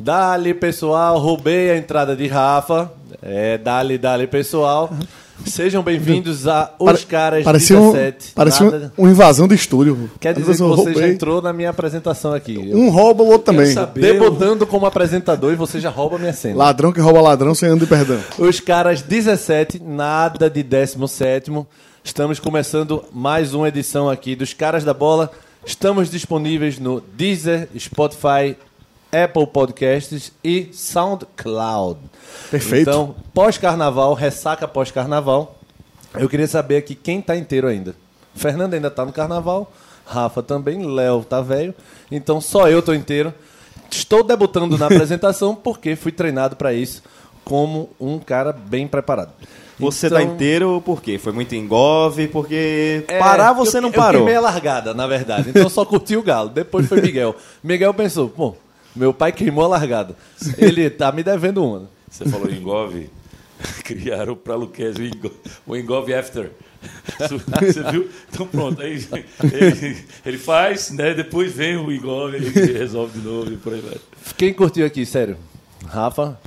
Dali, pessoal, roubei a entrada de Rafa. É, dali, dali, pessoal. Sejam bem-vindos a Os Caras parecia um, 17. parecia um- Nada- uma invasão do estúdio. Quer dizer que você já roubei. entrou na minha apresentação aqui. Um rouba, o outro também. debutando como apresentador e você já rouba a minha cena. Ladrão que rouba ladrão sem ano de perdão. Os caras 17, nada de 17. Estamos começando mais uma edição aqui dos Caras da Bola. Estamos disponíveis no Deezer, Spotify, Apple Podcasts e SoundCloud. Perfeito. Então, pós-carnaval, ressaca pós-carnaval. Eu queria saber aqui quem tá inteiro ainda. Fernando ainda tá no carnaval, Rafa também, Léo tá velho. Então só eu tô inteiro. Estou debutando na apresentação porque fui treinado para isso como um cara bem preparado. Você Então, tá inteiro por quê? Foi muito engove, porque é, parar você eu- não Eu parou. queimei a largada, na verdade. Então eu só curti o galo. Depois foi Miguel. Miguel pensou, pô, meu pai queimou a largada. Ele tá me devendo uma. Você falou engove, criaram para Luquez o engove, o engove after. Você viu? Então pronto, aí ele, ele faz, né? Depois vem o engove, ele resolve de novo e por aí vai. Quem curtiu aqui, sério? Rafa?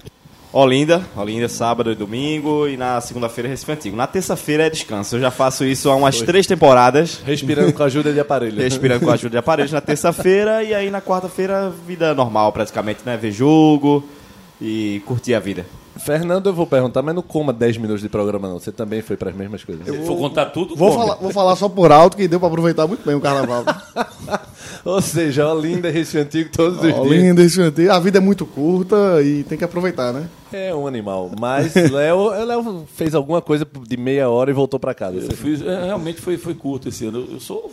Olinda, Olinda sábado e domingo, e na segunda-feira Recife Antigo. Na terça-feira é descanso. Eu já faço isso há umas três temporadas, Respirando com a ajuda de aparelho. respirando com a ajuda de aparelhos na terça-feira, e aí na quarta-feira, vida normal praticamente, né? Ver jogo e curtir a vida. Fernando, eu vou perguntar, mas não coma 10 minutos de programa, não. Você também foi para as mesmas coisas. Se for contar tudo, Vou come. falar, vou falar só por alto que deu pra aproveitar muito bem o carnaval. Ou seja, Olinda e Recife Antigo todos os dias. Olinda, esse antigo. A vida é muito curta e tem que aproveitar, né? É um animal. Mas Léo, Léo fez alguma coisa de meia hora e voltou para casa. Eu fiz- é, realmente foi, foi curto esse ano. Eu, eu sou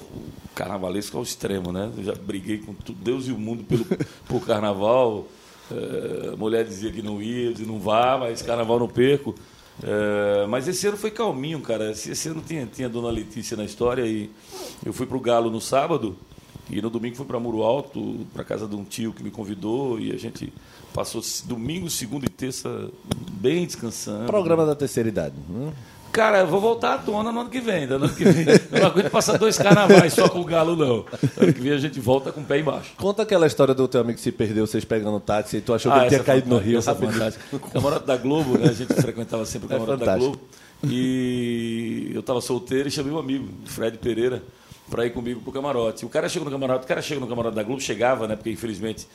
carnavalesco ao extremo, né? Eu já briguei com tudo, Deus e o mundo pelo, por carnaval. É, mulher dizia que não ia, dizia não vá, mas carnaval não perco. É, mas esse ano foi calminho, cara. Esse ano tinha, tinha a Dona Letícia na história e eu fui pro Galo no sábado e no domingo fui para Muro Alto, para casa de um tio que me convidou e a gente passou domingo, segunda e terça bem descansando. Programa da terceira idade. hum? Cara, eu vou voltar à tona no ano que vem. No ano que vem. Eu não aguento passar dois carnavais só com o galo, não. Ano que vem a gente volta com o pé embaixo. Conta aquela história do teu amigo que se perdeu, vocês pegando táxi e tu achou que ele essa tinha é caído no rio. essa é fantástica. Camarote da Globo, né? A gente frequentava sempre o É camarote da fantástico. Globo. E eu estava solteiro e chamei um amigo, Fred Pereira, para ir comigo pro camarote. O cara chegou no camarote, o cara chega no camarote da Globo, chegava, né? Porque infelizmente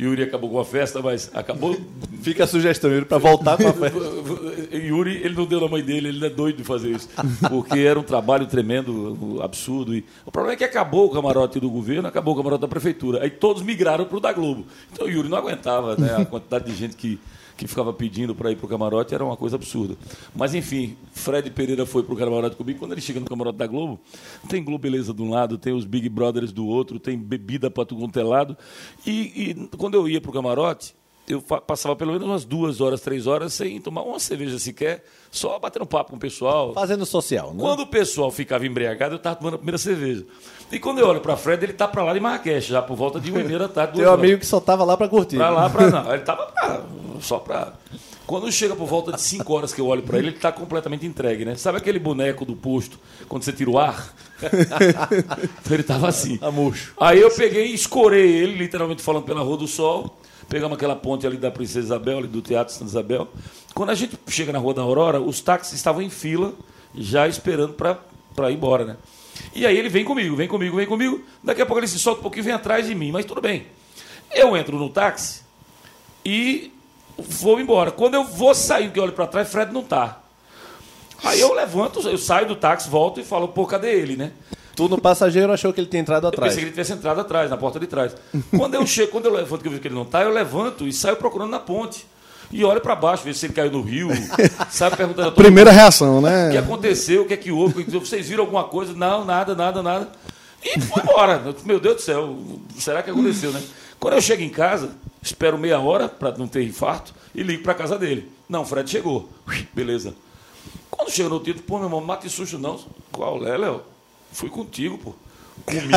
Yuri acabou com a festa, mas acabou Fica a sugestão, Yuri, para voltar com a festa. Yuri, ele não deu na mãe dele, ele é doido de fazer isso. Porque era um trabalho tremendo, absurdo. E o problema é que acabou o camarote do governo, acabou o camarote da prefeitura. Aí todos migraram para o da Globo. Então o Yuri não aguentava, né? A quantidade de gente que, que ficava pedindo para ir para o camarote era uma coisa absurda. Mas enfim, Fred Pereira foi para o camarote comigo. Quando ele chega no camarote da Globo, tem Globo Beleza de um lado, tem os Big Brothers do outro, tem bebida para tudo quanto é. E, e quando eu ia para o camarote, eu passava pelo menos umas duas horas, três horas sem tomar uma cerveja sequer, só batendo papo com o pessoal. Fazendo social, né? Quando o pessoal ficava embriagado, eu estava tomando a primeira cerveja. E quando eu olho para Fred, ele tá para lá de Marrakech, já por volta de uma e meia da tarde. Teu horas. amigo que só tava lá para curtir. Pra lá, pra não. Ele tava pra- só pra. Quando chega por volta de 5 horas que eu olho pra ele, ele tá completamente entregue, né? Sabe aquele boneco do posto, quando você tira o ar? então ele tava assim. Tá murcho. Aí eu peguei e escorei ele, literalmente falando pela Rua do Sol. Pegamos aquela ponte ali da Princesa Isabel, ali do Teatro Santa Isabel. Quando a gente chega na Rua da Aurora, os táxis estavam em fila, já esperando pra ir embora, né? E aí ele vem comigo, vem comigo, vem comigo. Daqui a pouco ele se solta um pouquinho e vem atrás de mim, mas tudo bem. Eu entro no táxi e vou embora. Quando eu vou sair, que eu olho para trás, Fred não tá. Aí eu levanto, eu saio do táxi, volto e falo, pô, cadê ele, né? Tu no passageiro achou que ele tinha entrado Eu atrás. pensei que ele tivesse entrado atrás, na porta de trás. Quando eu chego, quando eu levanto, que eu vejo que ele não tá, eu levanto e saio procurando na ponte. E olho para baixo, vejo se ele caiu no rio, sabe, perguntando a todo Primeira reação, o que né? aconteceu, o que é que houve, vocês viram alguma coisa? Não, nada, nada, nada. E foi embora. Meu Deus do céu, será que aconteceu, né? Quando eu chego em casa, espero meia hora para não ter infarto e ligo para casa dele. Não, o Fred chegou. Beleza. Quando chega no título, pô, meu irmão, mate susto não. Qual é, Léo? Fui contigo, pô. Comigo?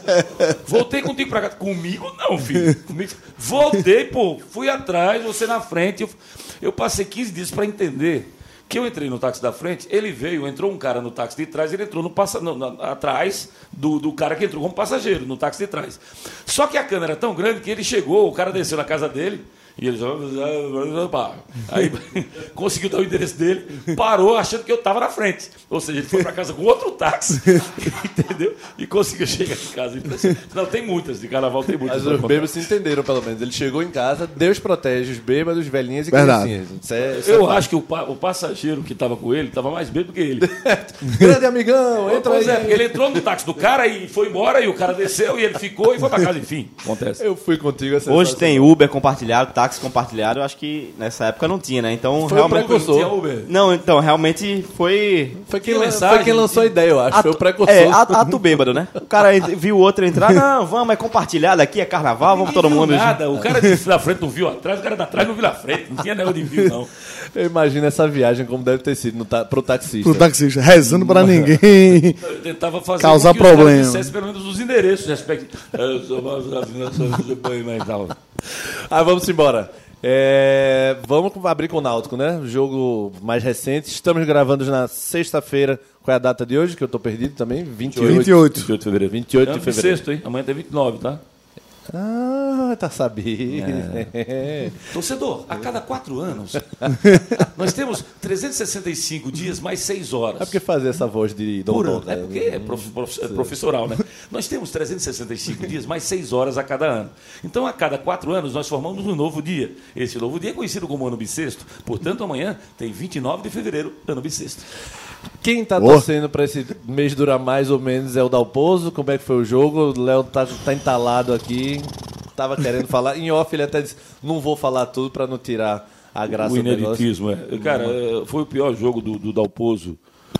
Voltei contigo pra cá. Comigo não, filho. Comigo. Voltei, pô. Fui atrás, você na frente. Eu, eu passei 15 dias pra entender que eu entrei no táxi da frente, ele veio, entrou um cara no táxi de trás, ele entrou no passa, no, na- atrás do, do cara que entrou como passageiro, no táxi de trás. Só que a câmera era tão grande que ele chegou, o cara desceu na casa dele, e ele já. Aí conseguiu dar o endereço dele, parou achando que eu estava na frente. Ou seja, ele foi para casa com outro táxi, entendeu? E conseguiu chegar em casa. Impressionante. Não, tem muitas, de carnaval tem muitas. Mas os bêbados se entenderam, pelo menos. Ele chegou em casa, Deus protege os bêbados, velhinhas e criancinhas. Isso é, isso é Eu acho que o, pa- o passageiro que estava com ele estava mais bêbado que ele. Grande amigão, entra pois aí. é, porque ele entrou no táxi do cara e foi embora, e o cara desceu e ele ficou e foi pra casa, enfim. Acontece. Eu fui contigo essa Hoje tem Uber compartilhado, táxi compartilhado. Eu acho que nessa época não tinha, né? Então, Foi o realmente. precursor. Tinha Uber. Não, então, realmente foi. Foi quem, foi quem lançou a ideia, eu acho. Foi o precursor. É, ato bêbado, né? O cara viu o outro entrar, não, vamos, é compartilhado aqui, é carnaval, vamos todo mundo. Nada. O cara de da frente não viu atrás, o cara da trás não viu na frente. Não tinha negócio de viu, não. Eu imagino essa viagem como deve ter sido no ta... pro taxista. Pro taxista, rezando pra ninguém. Eu tentava fazer Causar problema. dissessem pelo menos os endereços respectivos. Eu sou mais e tal. Ah, vamos embora. É, vamos abrir com o Náutico, né? O jogo mais recente. Estamos gravando na sexta-feira. Qual é a data de hoje? Que eu tô perdido também. 28. 28. 28 de fevereiro. 28 de É fevereiro. sexto, hein? Amanhã tem 29, tá? Ah, tá sabendo. Torcedor, a cada quatro anos, nós temos 365 dias mais 6 horas. É porque fazer essa voz de Dom por ano. É né? porque é, prof- prof- é professoral, né? Nós temos 365 dias, mais 6 horas a cada ano. Então, a cada quatro anos, nós formamos um novo dia. Esse novo dia é conhecido como ano bissexto. Portanto, amanhã tem 29 de fevereiro, ano bissexto. Quem tá Boa. torcendo pra esse mês durar mais ou menos é o Dalpozo. Como é que foi o jogo? O Léo tá, tá entalado aqui. Tava querendo falar. Em off ele até disse: não vou falar tudo pra não tirar a graça o do negócio. ineditismo, é. Cara, é, foi o pior jogo do, do Dalpozo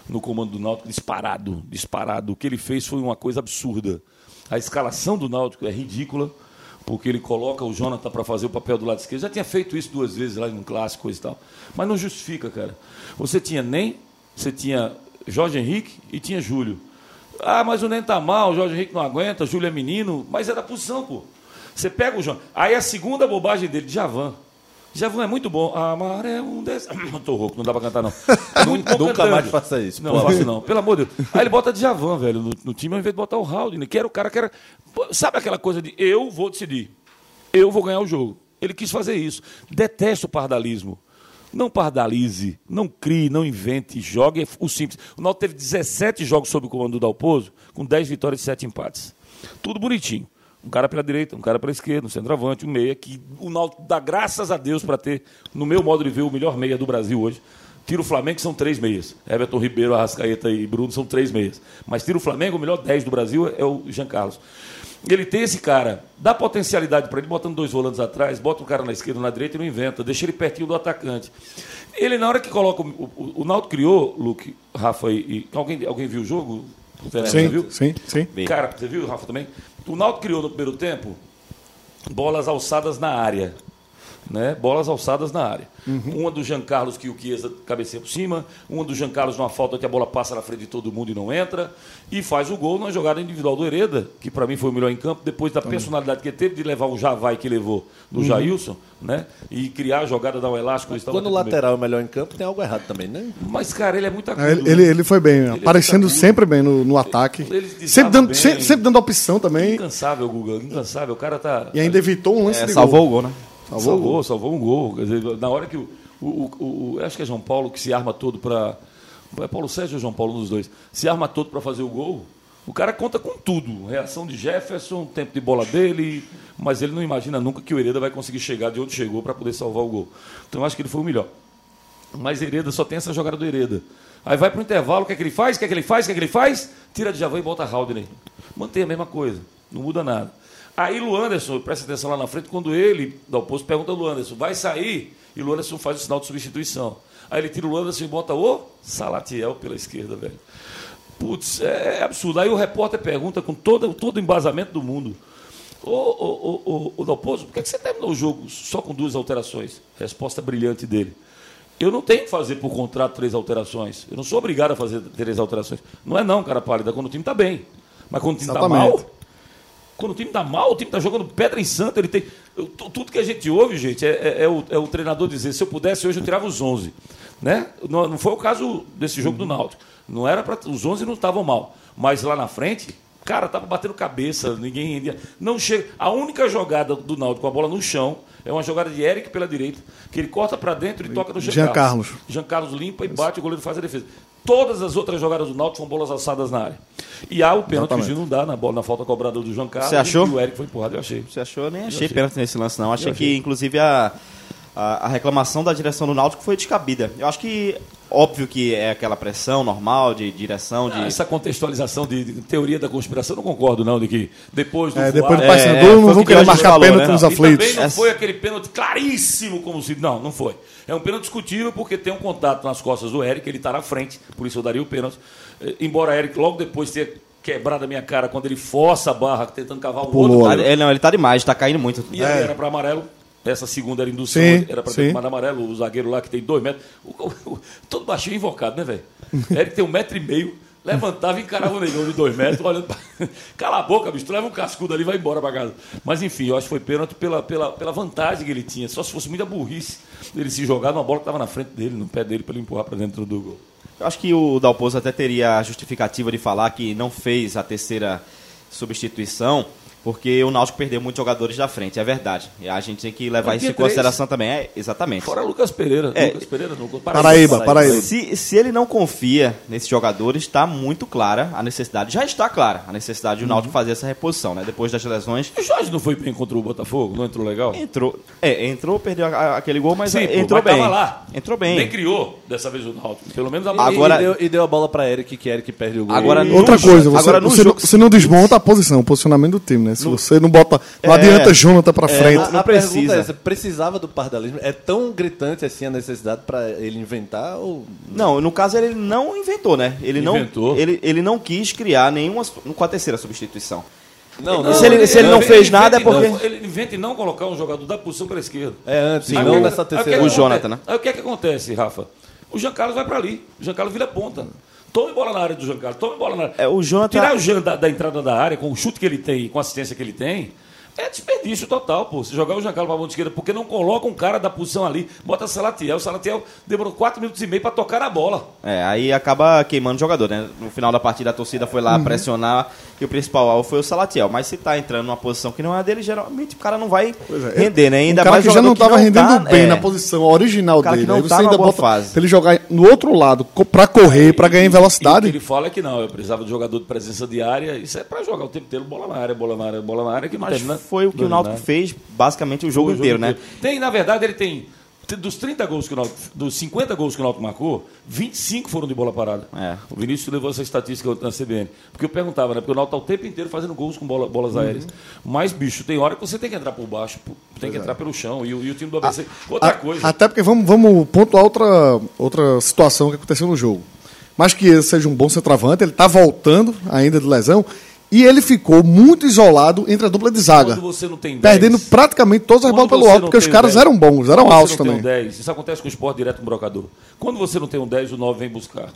no comando do Náutico, disparado, disparado. O que ele fez foi uma coisa absurda. A escalação do Náutico é ridícula, porque ele coloca o Jonathan para fazer o papel do lado esquerdo. Já tinha feito isso duas vezes lá num clássico coisa e tal. Mas não justifica, cara. Você tinha Nem, você tinha Jorge Henrique e tinha Júlio. Ah, mas o Nem tá mal, o Jorge Henrique não aguenta, Júlio é menino, mas é da posição, pô. Você pega o João. Aí a segunda bobagem dele, Javan. Javan é muito bom. Amar é um des... Tô rouco, não dá pra cantar, não. É muito bom Nunca cantando. mais faça isso, Não, faço não. Pelo amor de Deus. Aí ele bota Djavan, velho, no, no time, ao invés de botar o Haldane, que era o cara que era... Sabe aquela coisa de eu vou decidir, eu vou ganhar o jogo. Ele quis fazer isso. Detesto o pardalismo. Não pardalize, não crie, não invente, jogue o simples. O Náutico teve 17 jogos sob o comando do Dalpozo, com 10 vitórias e 7 empates. Tudo bonitinho. Um cara pela direita, um cara pela esquerda, um centroavante, um meia, que o Náutico dá graças a Deus para ter, no meu modo de ver, o melhor meia do Brasil hoje. Tira o Flamengo, que são três meias. Everton Ribeiro, Arrascaeta e Bruno são três meias. Mas tira o Flamengo, o melhor 10 do Brasil é o Jean Carlos. Ele tem esse cara, dá potencialidade para ele, botando dois volantes atrás, bota o cara na esquerda, na direita e não inventa, deixa ele pertinho do atacante. Ele, na hora que coloca. O, o, o Náutico criou, Luke, Rafa e. e- alguém, alguém viu o jogo? O Fernando, você viu? Sim, sim, sim. Cara, você viu, Rafa, também? O Náutico criou no primeiro tempo bolas alçadas na área. Né? Bolas alçadas na área. Uma do Jean Carlos que o Chiesa cabeceia por cima, uma do Jean Carlos numa falta que a bola passa na frente de todo mundo e não entra, e faz o gol numa jogada individual do Hereda, que para mim foi o melhor em campo, depois da personalidade que ele teve de levar o Javai que levou do Jailson, né? E criar a jogada, dar um elástico. Quando o lateral é melhor em campo, tem algo errado também, né? Mas, cara, ele é muito agudo. É, Ele, ele, ele foi bem, Ele é aparecendo agudo. sempre bem no, no ataque. Sempre dando, bem. sempre, sempre dando opção também. Incansável, Guga, incansável. O cara tá. E ainda evitou um lance É, de salvou gol. o gol, né? Salvou, salvou, um gol. Quer dizer, na hora que o, o, o- o- Acho que é João Paulo que se arma todo para. É Paulo Sérgio ou João Paulo, um dos dois. Se arma todo para fazer o gol. O cara conta com tudo. Reação de Jefferson, tempo de bola dele. Mas ele não imagina nunca que o Hereda vai conseguir chegar de onde chegou para poder salvar o gol. Então eu acho que ele foi o melhor. Mas Hereda só tem essa jogada do Hereda. Aí vai pro intervalo, o que é que ele faz? O que é que ele faz? O que é que ele faz? Tira de Javan e bota Haldane. Mantém a mesma coisa. Não muda nada. Aí Luanderson, presta atenção lá na frente, quando ele, da oposto, pergunta ao Luanderson, vai sair? E o Luanderson faz o sinal de substituição. Aí ele tira o Luanderson e bota o Salatiel pela esquerda, velho. Putz, é absurdo. Aí o repórter pergunta com todo, todo o embasamento do mundo. Ô, ô, ô, ô, Dalpozo, por que que você terminou o jogo só com duas alterações? Resposta brilhante dele. Eu não tenho que fazer por contrato três alterações. Eu não sou obrigado a fazer três alterações. Não é não, cara pálida, quando o time está bem. Mas quando o time está mal, quando o time está mal, o time está jogando pedra em santa, ele tem. eu- tu- Tudo que a gente ouve, gente, é, é- é o, é o treinador dizer, se eu pudesse, hoje eu tirava os 11. Né? Não, não foi o caso desse jogo do Náutico. Não era para Os 11 não estavam mal. Mas lá na frente, cara, tava batendo cabeça, ninguém ia. Não chega. A única jogada do Náutico com a bola no chão é uma jogada de Eric pela direita, que ele corta para dentro e toca no Jean, Jean Carlos. Carlos. Jean Carlos limpa e bate, o goleiro faz a defesa. Todas as outras jogadas do Náutico são bolas alçadas na área. E há o pênalti que o. Gil não dá na bola, na falta cobrada do João Carlos. Você achou? E o Eric foi empurrado, eu achei. Você achou? Eu nem achei achei. pênalti nesse lance, não. Achei achei. que, inclusive, a, a, a reclamação da direção do Náutico foi descabida. Eu acho que, óbvio que é aquela pressão normal de direção, de... Ah, Essa contextualização de, de teoria da conspiração, eu não concordo, não, de que depois do É, depois do É, Paysandu é, foi não vão que querer marcar falou, pênalti né? nos E aflitos. também não foi aquele pênalti claríssimo como se. Não, não foi. É um pênalti discutível porque tem um contato nas costas do Eric, ele está na frente, por isso eu daria o pênalti. Eh, Embora Eric logo depois tenha quebrado a minha cara quando ele força a barra tentando cavar o Pulou outro. ele, não, ele tá demais, tá caindo muito. E aí era para amarelo. Essa segunda era indução, Sim, era para ter tomado amarelo. O zagueiro lá que tem dois metros. o- o- o- todo baixinho invocado, né, velho? Eric tem um metro e meio. Levantava e encarava o negão de dois metros, olhando pra... Cala a boca, bicho, tu leva um cascudo ali e vai embora pra casa. Mas enfim, eu acho que foi pênalti pela, pela, pela vantagem que ele tinha. Só se fosse muita burrice ele se jogar numa bola que estava na frente dele, no pé dele, para ele empurrar para dentro do gol. Eu acho que o Dalpozo até teria a justificativa de falar que não fez a terceira substituição porque o Náutico perdeu muitos jogadores da frente, é verdade. E a gente tem que levar isso em consideração também. É, exatamente. Fora Lucas Pereira. É. Lucas Pereira no Paraíba, Paraíba. Se, se ele não confia nesses jogadores, está muito clara a necessidade. Já está clara a necessidade do Náutico Uhum. fazer essa reposição, né? Depois das lesões. O Jorge não foi bem contra o Botafogo? Não entrou legal? Entrou. É, entrou, perdeu a- a- aquele gol, mas Sim, pô, entrou mas bem. tava lá. Entrou bem. Nem criou dessa vez o Náutico. Pelo menos a Agora- e, deu, e deu a bola pra Eric, que Eric perde o gol. Agora, no Outra jo- coisa, você, agora no você, jogo- você não desmonta a posição, o posicionamento do time, né? Se você não bota. Não É. adianta Jonathan pra É, frente. não- A, a pergunta precisa. é essa, precisava do pardalismo? É tão gritante assim a necessidade pra ele inventar ou... Não, no caso ele não inventou, né? Ele Inventou. não ele, ele não quis criar nenhuma com a terceira substituição. Não, E se ele- se ele não fez nada, é porque- Ele inventa em não colocar um jogador da posição pela esquerda. É antes, Sim, não o- nessa Aí o que é terceira. que O? Jonathan, né? Aí o que é que acontece, Rafa? O Jean Carlos vai pra ali. O Jean Carlos vira ponta. Tome bola na área do Jean Carlos, tome bola na área. É, o Tirar o Jean da, da entrada da área, com o chute que ele tem, com a assistência que ele tem, é desperdício total, pô. Se jogar o Jean Carlos pra ponta esquerda, porque não coloca um cara da posição ali, bota Salatiel. O Salatiel demorou 4 minutos e meio pra tocar na bola. É, aí acaba queimando o jogador, né? No final da partida a torcida foi Uhum. lá pressionar e o principal alvo foi o Salatiel. Mas se tá entrando numa posição que não é a dele, geralmente o cara não vai é. render, né? Ainda um cara mais que já não estava rendendo tá- bem é. na posição original O cara que dele. não Aí tá você numa ainda boa bota fase. pra ele jogar no outro lado, pra correr, pra ganhar em E o que velocidade. ele fala é que não, eu precisava de jogador de presença diária. Isso é pra jogar o tempo inteiro, bola na área, bola na área, bola na área, que termina foi o que o Náutico fez basicamente o jogo o inteiro, né? Tem, na verdade, ele tem. Dos 30 gols que o Náutico, dos 50 gols que o Náutico marcou, 25 foram de bola parada. É. O Vinícius levou essa estatística na CBN. Porque eu perguntava, né? Porque o Náutico tá o tempo inteiro fazendo gols com bola- bolas aéreas. Mas, bicho, tem hora que você tem que entrar por baixo, tem que entrar pelo chão. E, o- e o time do ABC. Outra A- coisa. Até porque vamos, vamos pontuar outra, outra situação que aconteceu no jogo. Mas que ele seja um bom centroavante, ele está voltando ainda de lesão. E ele ficou muito isolado entre a dupla de zaga. Quando você não tem 10, Perdendo praticamente todas as Quando bolas pelo alto, porque os caras 10, eram bons, eram Quando altos você não também. tem um 10, isso acontece com o esporte direto com o brocador. Quando você não tem um 10, o 9 vem buscar.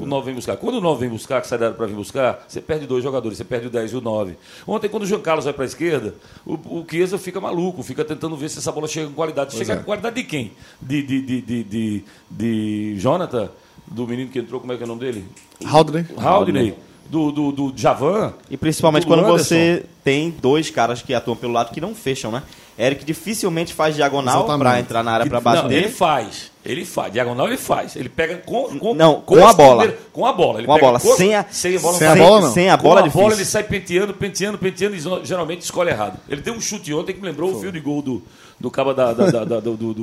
O 9 vem buscar. Quando o 9 vem buscar, que sai da área para vir buscar, você perde dois jogadores, você perde o 10 e o 9. Ontem, quando o João Carlos vai para a esquerda, o, o Chiesa fica maluco, fica tentando ver se essa bola chega com qualidade. chega é. com qualidade de quem? De, de, de, de, de, de Jonathan, do menino que entrou, como é que é o nome dele? Haldner. Haldney. Do, do, do Javan. E principalmente do quando Anderson. você tem dois caras que atuam pelo lado que não fecham, né? Eric dificilmente faz diagonal pra entrar na área pra baixo não. Ele faz. Ele faz. Diagonal ele faz. Ele pega com, com, Não, com a as bola. primeiras- Com a bola. Ele Com a pega bola. com- Sem a- sem a bola. sem a bola, não. Sem a Com bola é a bola ele sai penteando, penteando, penteando e geralmente escolhe errado. Ele tem um chute ontem que me lembrou o fio de gol do, do cabo da, da- da- da- do, do,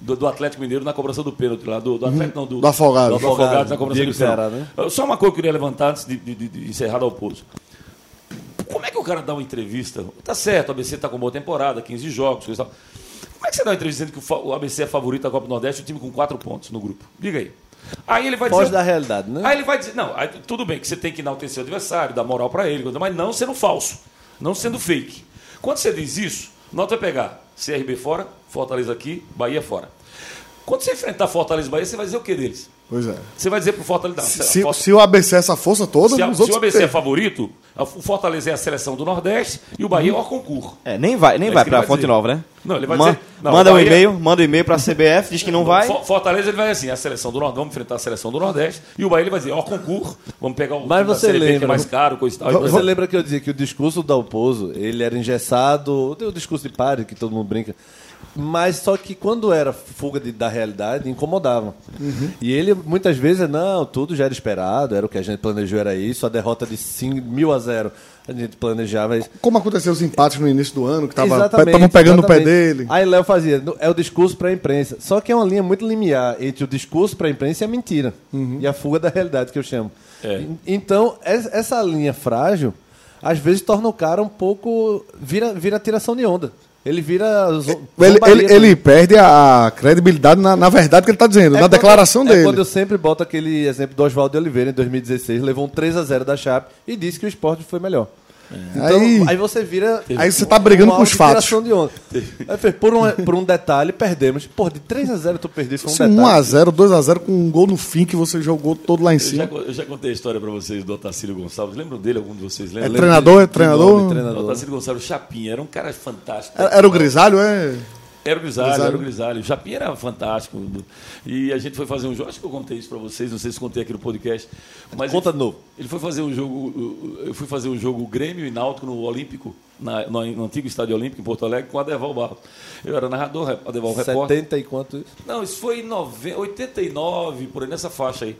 do- do Atlético Mineiro na cobrança do pênalti lá. Do, do Atlético, não, do, Do Afogados. Do Afogados na cobrança Diego do pênalti. Né? Só uma coisa que eu queria levantar antes de, de- de- de encerrar o pouso. Como é que o cara dá uma entrevista? Tá certo, o ABC tá com boa temporada, 15 jogos, coisa e tal. Como é que você dá uma entrevista dizendo que o ABC é favorito da Copa do Nordeste, o time com 4 pontos no grupo? Diga aí. Aí ele vai Foge dizer. da realidade, né? Aí ele vai dizer, não, aí tudo bem que você tem que enaltecer o adversário, dar moral pra ele, mas não sendo falso, não sendo fake. Quando você diz isso, nota vai pegar CRB fora, Fortaleza aqui, Bahia fora. Quando você enfrentar Fortaleza e Bahia, você vai dizer o que deles? Pois é. Você vai dizer pro Fortaleza. Se, se, Forta- se o ABC é essa força toda, se a- se o ABC é têm. favorito, a- o Fortaleza é a seleção do Nordeste e o Bahia é o concurso. É, nem vai, nem É vai pra vai Fonte dizer. Nova, né? Não, ele vai Man- dizer- não, manda o um Bahia- e-mail, manda um e-mail pra CBF, diz que não vai. For- Fortaleza ele vai assim, a seleção do Nordeste, vamos enfrentar a seleção do Nordeste, e o Bahia ele vai dizer, ó, concurso, vamos pegar o Mas você B, que é lembra- mais caro, coisa e tal. Você Então, lembra que eu dizia que o discurso do Dalpozo, ele era engessado, o discurso de pare, que todo mundo brinca, mas só que quando era fuga de- da realidade, incomodava. E ele, muitas vezes, não, tudo já era esperado, era o que a gente planejou, era isso, a derrota de 5 mil a 0, a gente planejava isso. Como aconteceu os empates no início do ano, que estavam pegando no pé dele. Aí Léo fazia, "No- é o discurso para a imprensa. Só que é uma linha muito limiar entre o discurso para a imprensa e a mentira. E a fuga da realidade, que eu chamo. É. En- Então, es- essa linha frágil, às vezes torna o cara um pouco. vira, vira tiração de onda. Ele vira. Ele, ele, ele perde a credibilidade na, na verdade que ele está dizendo, É na declaração é dele. quando eu sempre boto aquele exemplo do Oswaldo Oliveira em 2016, levou um 3 a 0 da Chape e disse que o esporte foi melhor. Então, Aí- aí, você vira. Aí você tá brigando com os fatos. de onda. Aí fez, por, um, por um detalhe, perdemos. Pô, de 3 a 0 tu perdeste Se um detalhe. 1x0, 2x0 com um gol no fim que você jogou todo lá em eu, já, cima. eu já contei a história pra vocês do Otacílio Gonçalves. Lembram dele? Algum de vocês É lembram? treinador, é De treinador. nome, treinador. Otacílio Gonçalves Chapinha, era um cara fantástico. Era, era o Grisalho, é? Era o Grisalho, Grisalho. era o Grisalho. O Chapinha era fantástico. E a gente foi fazer um jogo, acho que eu contei isso pra vocês, não sei se contei aqui no podcast. Mas Conta ele, de novo. Ele foi fazer um jogo, eu fui fazer um jogo Grêmio e Náutico no Olímpico, na- no, no antigo Estádio Olímpico em Porto Alegre, com a Adeval Barros. Eu era narrador, a Adeval repórter. 70 e quanto isso? Não, isso foi em nove- 89, por aí, nessa faixa aí.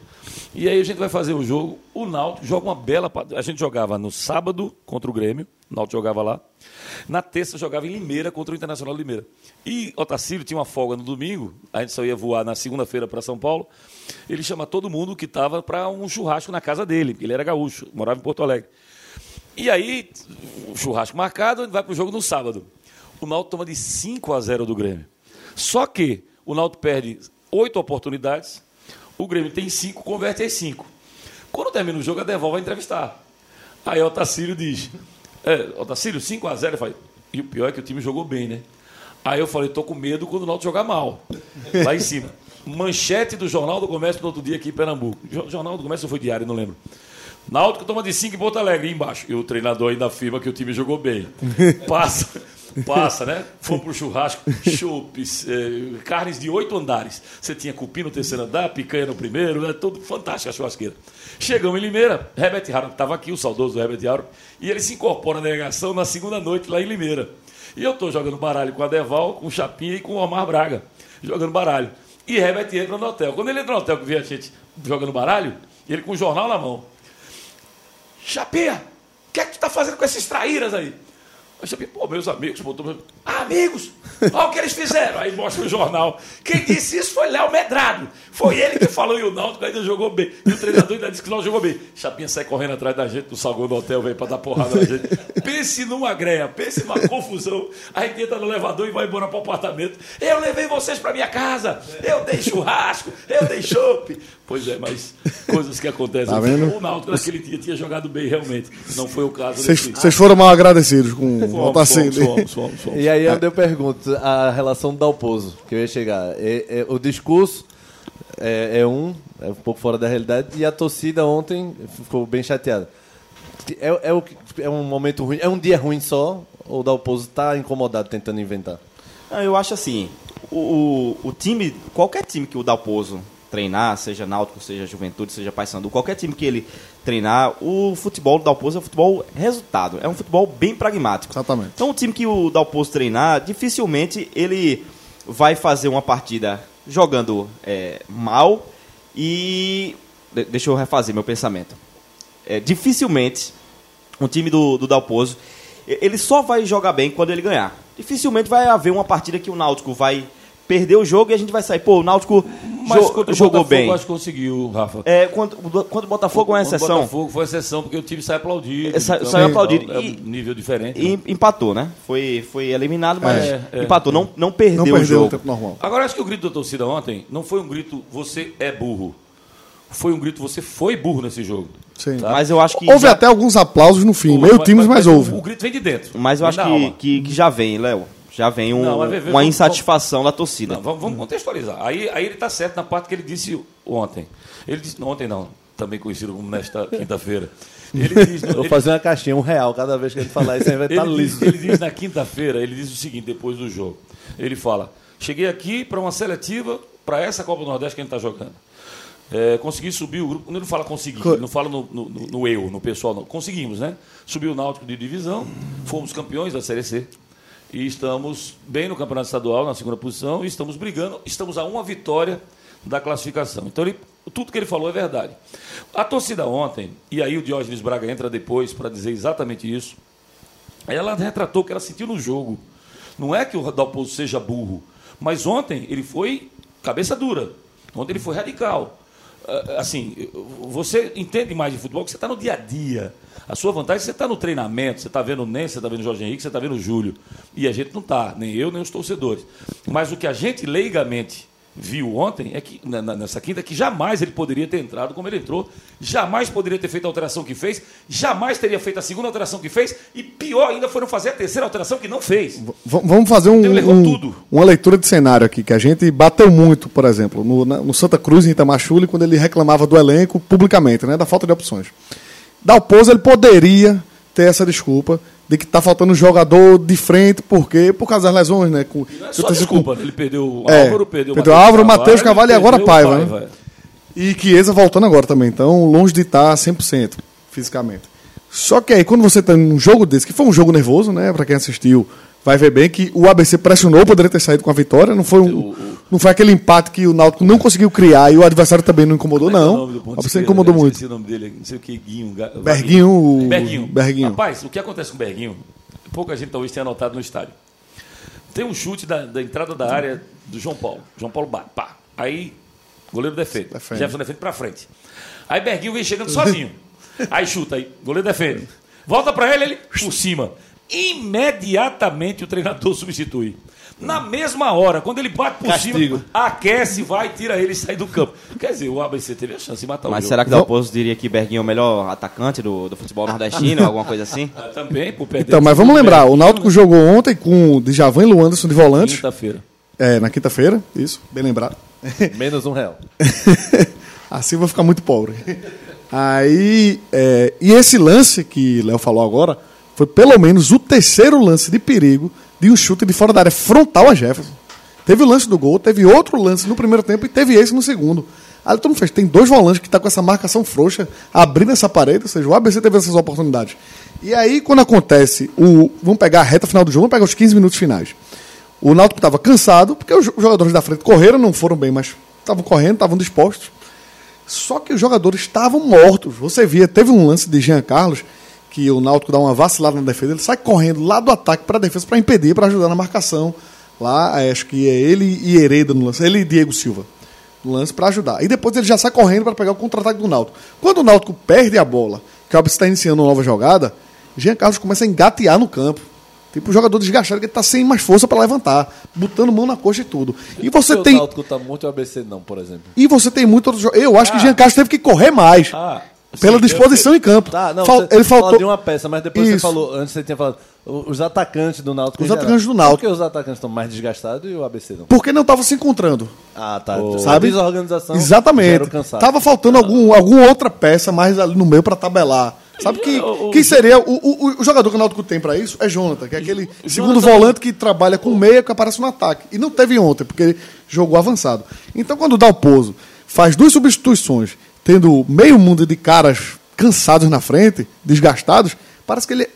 E aí a gente vai fazer o jogo. O Náutico joga uma bela. A gente jogava no sábado contra o Grêmio. O Náutico jogava lá. Na terça jogava em Limeira contra o Internacional Limeira. E Otacílio tinha uma folga no domingo. A gente só ia voar na segunda-feira para São Paulo. Ele chama todo mundo que estava para um churrasco na casa dele, ele era gaúcho, morava em Porto Alegre. E aí, o churrasco marcado, ele vai para o jogo no sábado. O Náutico toma de 5 a 0 do Grêmio. Só que o Náutico perde oito oportunidades, o Grêmio tem cinco, converte as cinco. Quando termina o jogo, a Devolve vai entrevistar. Aí o Otacílio diz, é, Otacílio, 5 a 0 Eu falei, e o pior é que o time jogou bem, né? Aí eu falei, tô com medo quando o Náutico jogar mal. Lá em cima. Manchete do Jornal do Comércio no outro dia aqui em Pernambuco. Jo- Jornal do Comércio ou foi diário, não lembro. Náutico toma de 5 em Porto Alegre, embaixo. E o treinador ainda afirma que o time jogou bem. Passa, passa, né? Fomos pro churrasco, chopes, eh, carnes de oito andares. Você tinha cupim no terceiro andar, picanha no primeiro, né? Tudo fantástico a churrasqueira. Chegamos em Limeira, Herbert Harold estava aqui, o saudoso Herbert Harold, e ele se incorpora na delegação na segunda noite lá em Limeira. E eu estou jogando baralho com a Deval, com o Chapinha e com o Omar Braga, jogando baralho. E Herbert entra no hotel. Quando ele entra no hotel que vê a gente jogando baralho, ele com o jornal na mão. Chapinha, o que é que tu tá fazendo com esses traíras aí? Aí Chapinha, pô, meus amigos, tô... ah, amigos, olha o que eles fizeram. Aí mostra o jornal. Quem disse isso foi Léo Medrado. Foi ele que falou e o Náutico ainda jogou bem. E o treinador ainda disse que não jogou bem. Chapinha sai correndo atrás da gente, do saguão do hotel, veio pra dar porrada na gente. Pense numa greia, pense numa confusão. A gente entra no elevador e vai embora pro apartamento. Eu levei vocês pra minha casa, eu dei churrasco, eu dei chope. Pois é, mas coisas que acontecem. Tá vendo? O Náutico naquele dia tinha jogado bem realmente. Não foi o caso Vocês foram mal agradecidos com o Otacílio. fomos, fomos, fomos, fomos. E aí eu pergunto a relação do Dalpozo, que eu ia chegar. É- é- o discurso é, é um, é um pouco fora da realidade, e a torcida ontem ficou bem chateada. É, é, o é um momento ruim, é um dia ruim só, ou o Dalpozo está incomodado tentando inventar? Não, eu acho assim, o, o, o time, qualquer time que o Dalpozo treinar, seja Náutico, seja Juventude, seja Paysandu, qualquer time que ele treinar, o futebol do Dalpozo é um futebol resultado, é um futebol bem pragmático. Exatamente. Então o time que o Dalpozo treinar, dificilmente ele vai fazer uma partida jogando é, mal e... de- deixa eu refazer meu pensamento. É, dificilmente um time do, do Dalpozo, ele só vai jogar bem quando ele ganhar. Dificilmente vai haver uma partida que o Náutico vai perder o jogo e a gente vai sair. Pô, o Náutico Mas jo- contra o jogou Botafogo, bem. acho que conseguiu, Rafa. É, quando, quando o Botafogo é uma Contra o exceção, Botafogo foi exceção, porque o time sai aplaudido. É, sa- então, saiu é- aplaudido. É, E- nível diferente. e né? empatou, né? Foi, foi eliminado, mas É, é. empatou. Não, não perdeu, Não o perdeu jogo. o tempo normal. Agora, acho que o grito da torcida ontem não foi um grito, você é burro. Foi um grito, você foi burro nesse jogo. Sim. Tá? Mas eu acho que. Houve já- até alguns aplausos no fim, meio time, mas houve. o grito vem de dentro. Mas eu Vem acho da que, alma. que, que já vem, Léo. Já vem um- Não, mas uma vamos- insatisfação da torcida. Não, vamos, vamos contextualizar. Aí, aí ele está certo na parte que ele disse ontem. Ele disse, não, ontem não, também conhecido como nesta quinta-feira. Ele diz, Vou ele- fazer uma caixinha, um real cada vez que ele falar isso aí vai estar ele, liso. ele diz na quinta-feira, ele diz o seguinte, depois do jogo. Ele fala, cheguei aqui para uma seletiva, para essa Copa do Nordeste que a gente está jogando. É, consegui subir o grupo. Ele fala conseguir, ele não fala no, no, no- no eu, no pessoal, não. Conseguimos, né? Subiu o Náutico de divisão, fomos campeões da Série C. E estamos bem no Campeonato Estadual, na segunda posição, e estamos brigando, estamos a uma vitória da classificação. Então, ele, tudo que ele falou é verdade. A torcida ontem, e aí o Diógenes Braga entra depois para dizer exatamente isso, ela retratou o que ela sentiu no jogo. Não é que o Dalpozo seja burro, mas ontem ele foi cabeça dura. Ontem ele foi radical. Ah, Assim, você entende mais de futebol que você está no dia a dia. A sua vantagem é você está no treinamento, você está vendo o Nense, você está vendo o Jorge Henrique, você está vendo o Júlio. E a gente não está, nem eu, nem os torcedores. Mas o que a gente leigamente viu ontem é que nessa quinta que jamais ele poderia ter entrado como ele entrou, jamais poderia ter feito a alteração que fez, jamais teria feito a segunda alteração que fez e pior ainda foram fazer a terceira alteração que não fez. V- vamos fazer um, errou um- uma leitura de cenário aqui, que a gente bateu muito, por exemplo, no, no Santa Cruz, em Itamachule, quando ele reclamava do elenco publicamente, né, da falta de opções. Dalpozo, ele poderia ter essa desculpa de que está faltando um jogador de frente, por quê? Por causa das lesões, né? Com, Não é só desculpa, ele perdeu o É, Álvaro, perdeu o perdeu Álvaro, Matheus Carvalho e agora Paiva, né? E Chiesa voltando agora também, então longe de estar 100% fisicamente. Só que aí, quando você tem um jogo desse, que foi um jogo nervoso, né? Pra quem assistiu, vai ver bem que o ABC pressionou, poderia ter saído com a vitória. Não foi, um, não foi aquele empate que o Náutico não conseguiu criar e o adversário também não incomodou, Como é é o não. ABC incomodou muito. Esqueci o nome dele, não sei o que, Guinho. Berguinho, Berguinho. Berguinho. Rapaz, o que acontece com o Berguinho, pouca gente talvez tenha notado no estádio. Tem um chute da, da entrada da área do João Paulo. João Paulo bate, pá. Aí, goleiro defende. Defende. Jefferson defende pra frente. Aí Berguinho vem chegando sozinho. Aí chuta, aí, goleiro defende. Volta pra ele, ele por cima. Imediatamente o treinador substitui. Na mesma hora, quando ele bate por Castigo. cima, aquece, vai, tira ele e sai do campo. Quer dizer, o ABC teve a chance de matar o Mas será que Dalpozo diria que Berguinho é o melhor atacante do, do futebol nordestino, alguma coisa assim? Ah, Também, por perder Então, mas vamos lembrar, o Náutico jogou ontem com o Djavan e Luanderson de volante. Quinta-feira. É, na quinta-feira, isso, bem lembrado. Menos um real. assim eu vou ficar muito pobre. Aí, é, e esse lance que Léo falou agora foi pelo menos o terceiro lance de perigo de um chute de fora da área frontal a Jefferson. Teve o lance do gol, teve outro lance no primeiro tempo e teve esse no segundo. Aí todo mundo fez, tem dois volantes que tá com essa marcação frouxa abrindo essa parede, ou seja, o ABC teve essas oportunidades. E aí, quando acontece o. Vamos pegar a reta final do jogo, vamos pegar os 15 minutos finais. O Náutico estava cansado, porque os jogadores da frente correram, não foram bem, mas estavam correndo, estavam dispostos. Só que os jogadores estavam mortos. Você via, teve um lance de Jean Carlos, que o Náutico dá uma vacilada na defesa, ele sai correndo lá do ataque para a defesa para impedir, para ajudar na marcação. Lá, acho que é ele e Hereda no lance, ele e Diego Silva no lance para ajudar. E depois ele já sai correndo para pegar o contra-ataque do Náutico. Quando o Náutico perde a bola, que o Alves está iniciando uma nova jogada, Jean Carlos começa a engatear no campo. Tipo, o jogador desgastado que está sem mais força para levantar, botando mão na coxa e tudo. E você tem O Náutico tá muito ABC não, por exemplo. e você tem muito outro jo- Eu acho que Jean Carlos teve que correr mais. Ah, pela sim, disposição em campo. Tá, não, Fal- você ele faltou. de uma peça, mas depois você Isso. falou, antes você tinha falado, os atacantes do Náutico. Os atacantes do Náutico. Por que os atacantes estão mais desgastados e o ABC não? Porque não estava se encontrando. Ah, tá. Sabe? A desorganização Exatamente. Tava faltando algum, alguma outra peça mais ali no meio para tabelar. Sabe que, o- quem seria. O, o, o jogador que o Náutico tem para isso é Jonathan, que é aquele segundo Jonathan- volante que trabalha com meia que aparece no ataque. E não teve ontem, porque ele jogou avançado. Então, quando dá o pouso, faz duas substituições, tendo meio mundo de caras cansados na frente, desgastados, parece que ele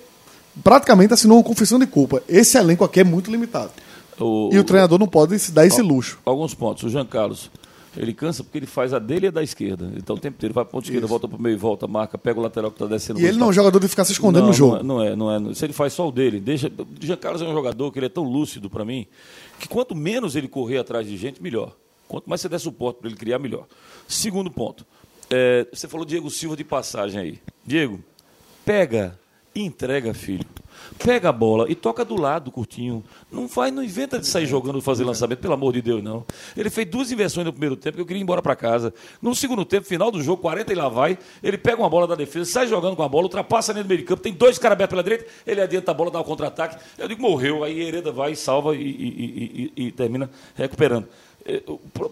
praticamente assinou uma confissão de culpa. Esse elenco aqui é muito limitado. O- E o treinador não pode se dar esse luxo. Alguns pontos. O Jean Carlos, ele cansa porque ele faz a dele e a da esquerda. Então o tempo inteiro vai para ponta esquerda, volta para o meio, volta, marca, pega o lateral que está descendo. E ele não é um jogador de ficar se escondendo não, no jogo. Não é, não é, não é. Se ele faz só o dele, deixa. O Jean Carlos é um jogador que ele é tão lúcido para mim que quanto menos ele correr atrás de gente, melhor. Quanto mais você der suporte para ele criar, melhor. Segundo ponto. É, você falou Diego Silva de passagem aí. Diego, pega e entrega, filho. Pega a bola e toca do lado do Curtinho. Não vai, não inventa de sair jogando, fazer lançamento, pelo amor de Deus, não. Ele fez duas inversões no primeiro tempo que eu queria ir embora para casa. No segundo tempo, final do jogo, 40 e lá vai, ele pega uma bola da defesa, sai jogando com a bola, ultrapassa ali no meio de campo, tem dois caras abertos pela direita, ele adianta a bola, dá o contra-ataque. Eu digo, morreu. Aí Hereda vai, salva e, e- e- e- termina recuperando.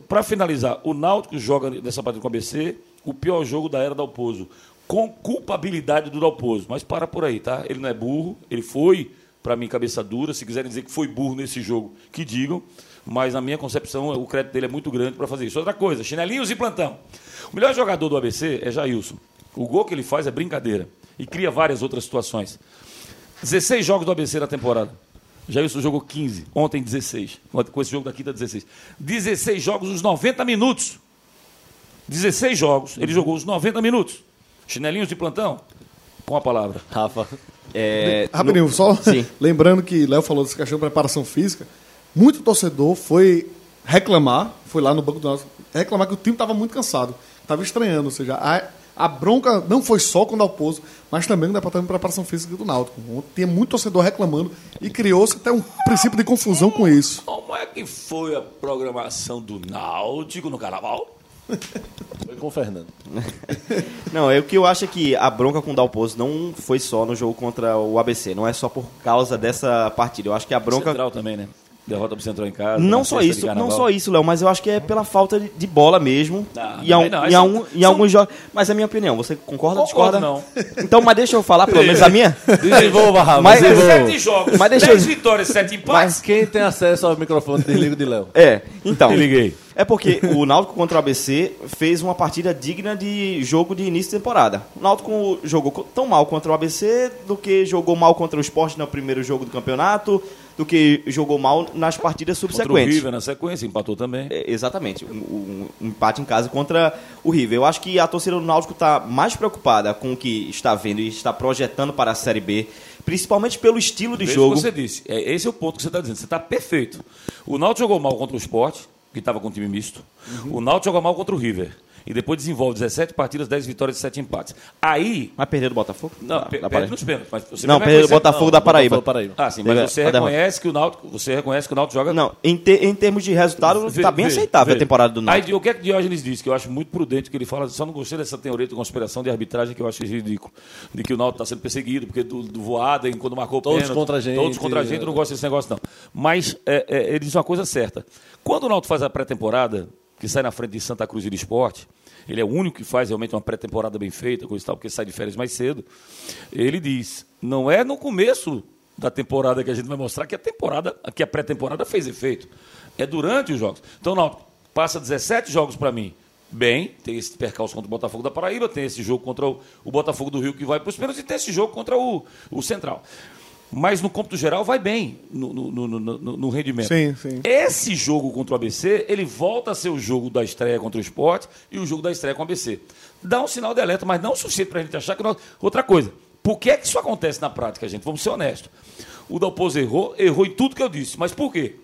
Para finalizar, o Náutico joga nessa partida com o ABC o pior jogo da era Dalpozo, com culpabilidade do Dalpozo. Mas para por aí, tá? Ele não é burro, ele foi, para mim, cabeça dura. Se quiserem dizer que foi burro nesse jogo, que digam. Mas, na minha concepção, o crédito dele é muito grande para fazer isso. Outra coisa, chinelinhos e plantão. O melhor jogador do ABC é Jailson. O gol que ele faz é brincadeira. E cria várias outras situações. 16 jogos do ABC na temporada. Jailson jogou 15, ontem 16. Com esse jogo daqui dá 16. 16 jogos, os 90 minutos. 16 jogos, ele jogou os 90 minutos. Chinelinhos de plantão? Com a palavra. Rafa. É, Rapidinho, no- só Sim. lembrando que Léo falou dessa questão de preparação física. Muito torcedor foi reclamar, foi lá no banco do Náutico, reclamar que o time estava muito cansado, estava estranhando, ou seja, a, a bronca não foi só com o Dalpozo, mas também no departamento de preparação física do Náutico. Tinha muito torcedor reclamando e criou-se até um princípio de confusão com isso. Como é que foi a programação do Náutico no carnaval? Foi com o Fernando. Não, é o que eu acho é que a bronca com o Dalpozo não foi só no jogo contra o ABC, não é só por causa dessa partida. Eu acho que a bronca Central também, né? Derrota pro Central em casa. Não só isso, não só isso, Léo, mas eu acho que é pela falta de, de bola mesmo. Ah, e, também não, em, são- algum- em são- alguns jogos. Mas é a minha opinião. Você concorda ou discorda? não. Então, mas deixa eu falar pelo menos a minha. Desenvolva, Rafa. Mas- desenvolva. Sete jogos, Mas deixa 10 eu- vitórias, 7 empates. Mas quem tem acesso ao microfone, desliga o de Léo. É, então. Me liguei. É porque o Náutico contra o ABC fez uma partida digna de jogo de início de temporada. O Náutico jogou tão mal contra o ABC do que jogou mal contra o Sport no primeiro jogo do campeonato, do que jogou mal nas partidas Contra o subsequentes. River na sequência, empatou também. É, exatamente, um, um- empate em casa contra o River. Eu acho que a torcida do Náutico está mais preocupada com o que está vendo e está projetando para a Série B, principalmente pelo estilo de Veja jogo. que você disse. É, esse é o ponto que você está dizendo. Você está perfeito. O Náutico jogou mal contra o Sport, que estava com time misto. Uhum. O Náutico jogou mal contra o River. E depois desenvolve 17 partidas, 10 vitórias e 7 empates. Aí. Mas perder do Botafogo? Não, Dá- pe- dá perde para- nos pênaltis. Mas você Não, vai perder do Botafogo Não, da Paraíba. Paraíba. Ah, sim, mas Deve- você reconhece que o Náutico, você reconhece que o Náutico joga Não, em, te- em termos de resultado, está bem aceitável a temporada do Náutico. Aí o que é que Diógenes disse, que eu acho muito prudente, que ele fala, só não gostei dessa teoria de conspiração de arbitragem que eu acho ridículo. De que o Náutico está sendo perseguido, porque do, do voada, quando marcou o Todos pênalti, contra a gente. Todos contra a gente, eu não gosto desse negócio não. Mas é, é, ele diz uma coisa certa. Quando o Náutico faz a pré-temporada, que sai na frente de Santa Cruz e de Esporte, ele é o único que faz realmente uma pré-temporada bem feita, coisa e tal, porque sai de férias mais cedo. Ele diz, não é no começo da temporada que a gente vai mostrar que a temporada, que a pré-temporada fez efeito. É durante os jogos. Então, Náutico passa 17 jogos para mim. Bem, tem esse percalço contra o Botafogo da Paraíba, tem esse jogo contra o, o Botafogo do Rio que vai para os pênaltis e tem esse jogo contra o, o Central. Mas no cômputo geral vai bem no, no, no- no- rendimento. Sim, sim. Esse jogo contra o ABC, ele volta a ser o jogo da estreia contra o esporte e o jogo da estreia com o ABC. Dá um sinal de alerta, mas não o suficiente para a gente achar que nós... Outra coisa, por que, é que isso acontece na prática, gente? Vamos ser honestos. O Dalpozo errou, errou em tudo que eu disse. Mas por quê?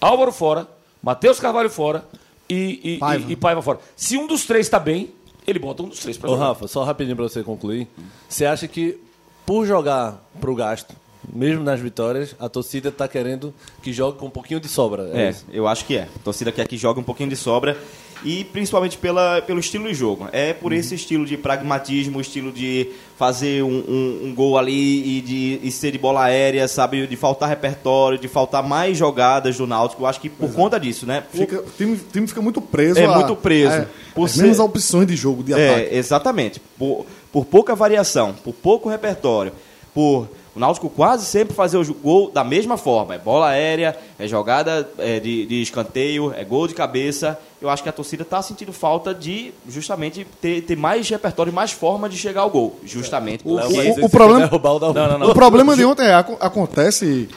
Álvaro fora, Matheus Carvalho fora e, e, Paiva. e- e Paiva fora. Se um dos três está bem, ele bota um dos três para Ô, jogar. Rafa, só rapidinho pra você concluir. Você acha que, por jogar pro gasto, mesmo nas vitórias, a torcida tá querendo que jogue com um pouquinho de sobra? É, isso? eu acho que é. A torcida quer que jogue um pouquinho de sobra e principalmente pela, pelo estilo de jogo. É por esse estilo de pragmatismo, estilo de fazer um, um- um gol ali e de e ser de bola aérea, sabe? De faltar repertório, de faltar mais jogadas do Náutico. Eu acho que por conta disso, né? Por- Fica, o, time, time fica muito preso. É, a- muito preso. é, Por as ser- mesmas opções de jogo, de ataque. É, exatamente. Por, por pouca variação, por pouco repertório, por o Náutico quase sempre fazer o gol da mesma forma. É bola aérea, é jogada é, de, de escanteio, é gol de cabeça. Eu acho que a torcida está sentindo falta de justamente ter, ter mais repertório, mais forma de chegar ao gol. Justamente. O- vai o- o que se problema- o. Não, não, não. O problema de ontem é, aco- acontece,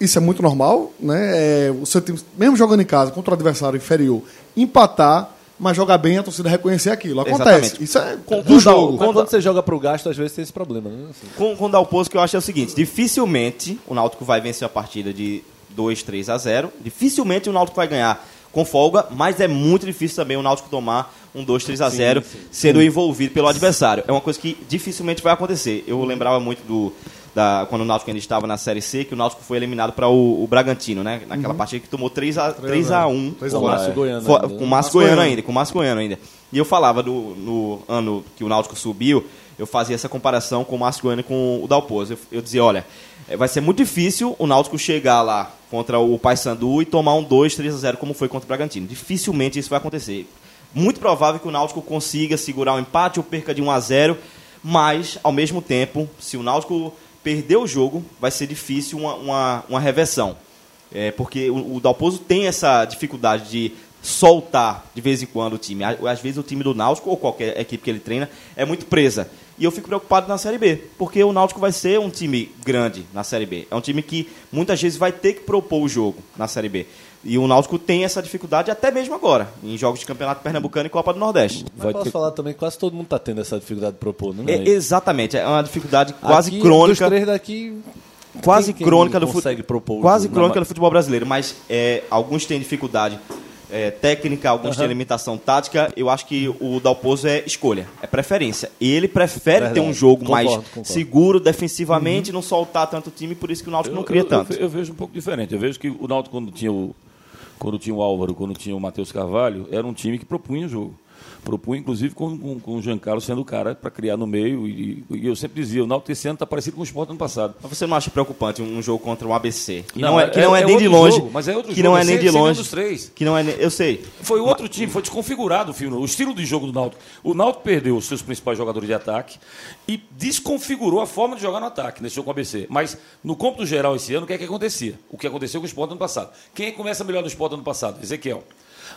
isso é muito normal, né? É, o seu time, mesmo jogando em casa contra o adversário inferior, empatar, mas jogar bem, a torcida reconhecer aquilo. Acontece. Exatamente. Isso é Com- do jogo. Quando- quando você joga pro gasto, às vezes tem esse problema, né? Assim. Com, com o Dalpozo, que eu acho é o seguinte: dificilmente o Náutico vai vencer a partida de 2, 3 a 0. Dificilmente o Náutico vai ganhar com folga, mas é muito difícil também o Náutico tomar um 2, 3 a 0 sendo envolvido pelo adversário. É uma coisa que dificilmente vai acontecer. Eu lembrava muito do, da, quando o Náutico ainda estava na Série C, que o Náutico foi eliminado para o, o Bragantino, né? Naquela partida que tomou 3 a, 3 a 1 3 Com a o 1. Márcio Goiano. Ainda, com o Márcio Goiano Goiano. ainda, com o Márcio Goiano ainda. E eu falava do, no ano que o Náutico subiu, eu fazia essa comparação com o Márcio Goiano e com o Dalpozo. Eu, eu dizia, olha, eh, vai ser muito difícil o Náutico chegar lá contra o Paysandu e tomar um 2, 3 a 0 como foi contra o Bragantino. Dificilmente isso vai acontecer. Muito provável que o Náutico consiga segurar o empate ou perca de 1 a 0, mas ao mesmo tempo, se o Náutico perder o jogo, vai ser difícil uma, uma, uma reversão. É, porque o, o Dalpozo tem essa dificuldade de soltar de vez em quando o time. Às vezes o time do Náutico ou qualquer equipe que ele treina é muito presa. E eu fico preocupado na Série B, porque o Náutico vai ser um time grande na Série B. É um time que muitas vezes vai ter que propor o jogo na Série B. E o Náutico tem essa dificuldade até mesmo agora, em jogos de Campeonato Pernambucano e Copa do Nordeste. Mas Vai posso ter- falar também que quase todo mundo tá tendo essa dificuldade de propor, né? É, exatamente, é uma dificuldade quase Aqui, crônica. Dos três daqui, quase quem- quem crônica do consegue futebol. Quase crônica do futebol brasileiro, mas é, alguns têm dificuldade é, técnica, alguns têm limitação tática. Eu acho que o Dalpozo é escolha, é preferência. Ele prefere Verdade. ter um jogo mais Concordo, concordo. seguro defensivamente, não soltar tanto o time, por isso que o Náutico não cria eu, tanto. Eu, eu vejo um pouco diferente. Eu vejo que o Náutico, quando tinha o, quando tinha o Álvaro, quando tinha o Matheus Carvalho, era um time que propunha o jogo. Propunha, inclusive, com, com, com o Giancarlo sendo o cara para criar no meio. E, e eu sempre dizia, o Náutico esse ano está parecido com o Sport ano passado. Mas você não acha preocupante um jogo contra um ABC? Que Não, não, é, é- que não é, é nem de longe. jogo, mas é outro que jogo, não é é nem de longe. dos três. Que não é, nem- eu sei. Foi outro time, foi desconfigurado o filme. O estilo de jogo do Náutico. O Náutico perdeu os seus principais jogadores de ataque e desconfigurou a forma de jogar no ataque nesse jogo com o ABC. Mas no cômputo geral esse ano, o que é que acontecia? O que aconteceu com o Sport ano passado. Quem que começa melhor no Sport ano passado? Ezequiel.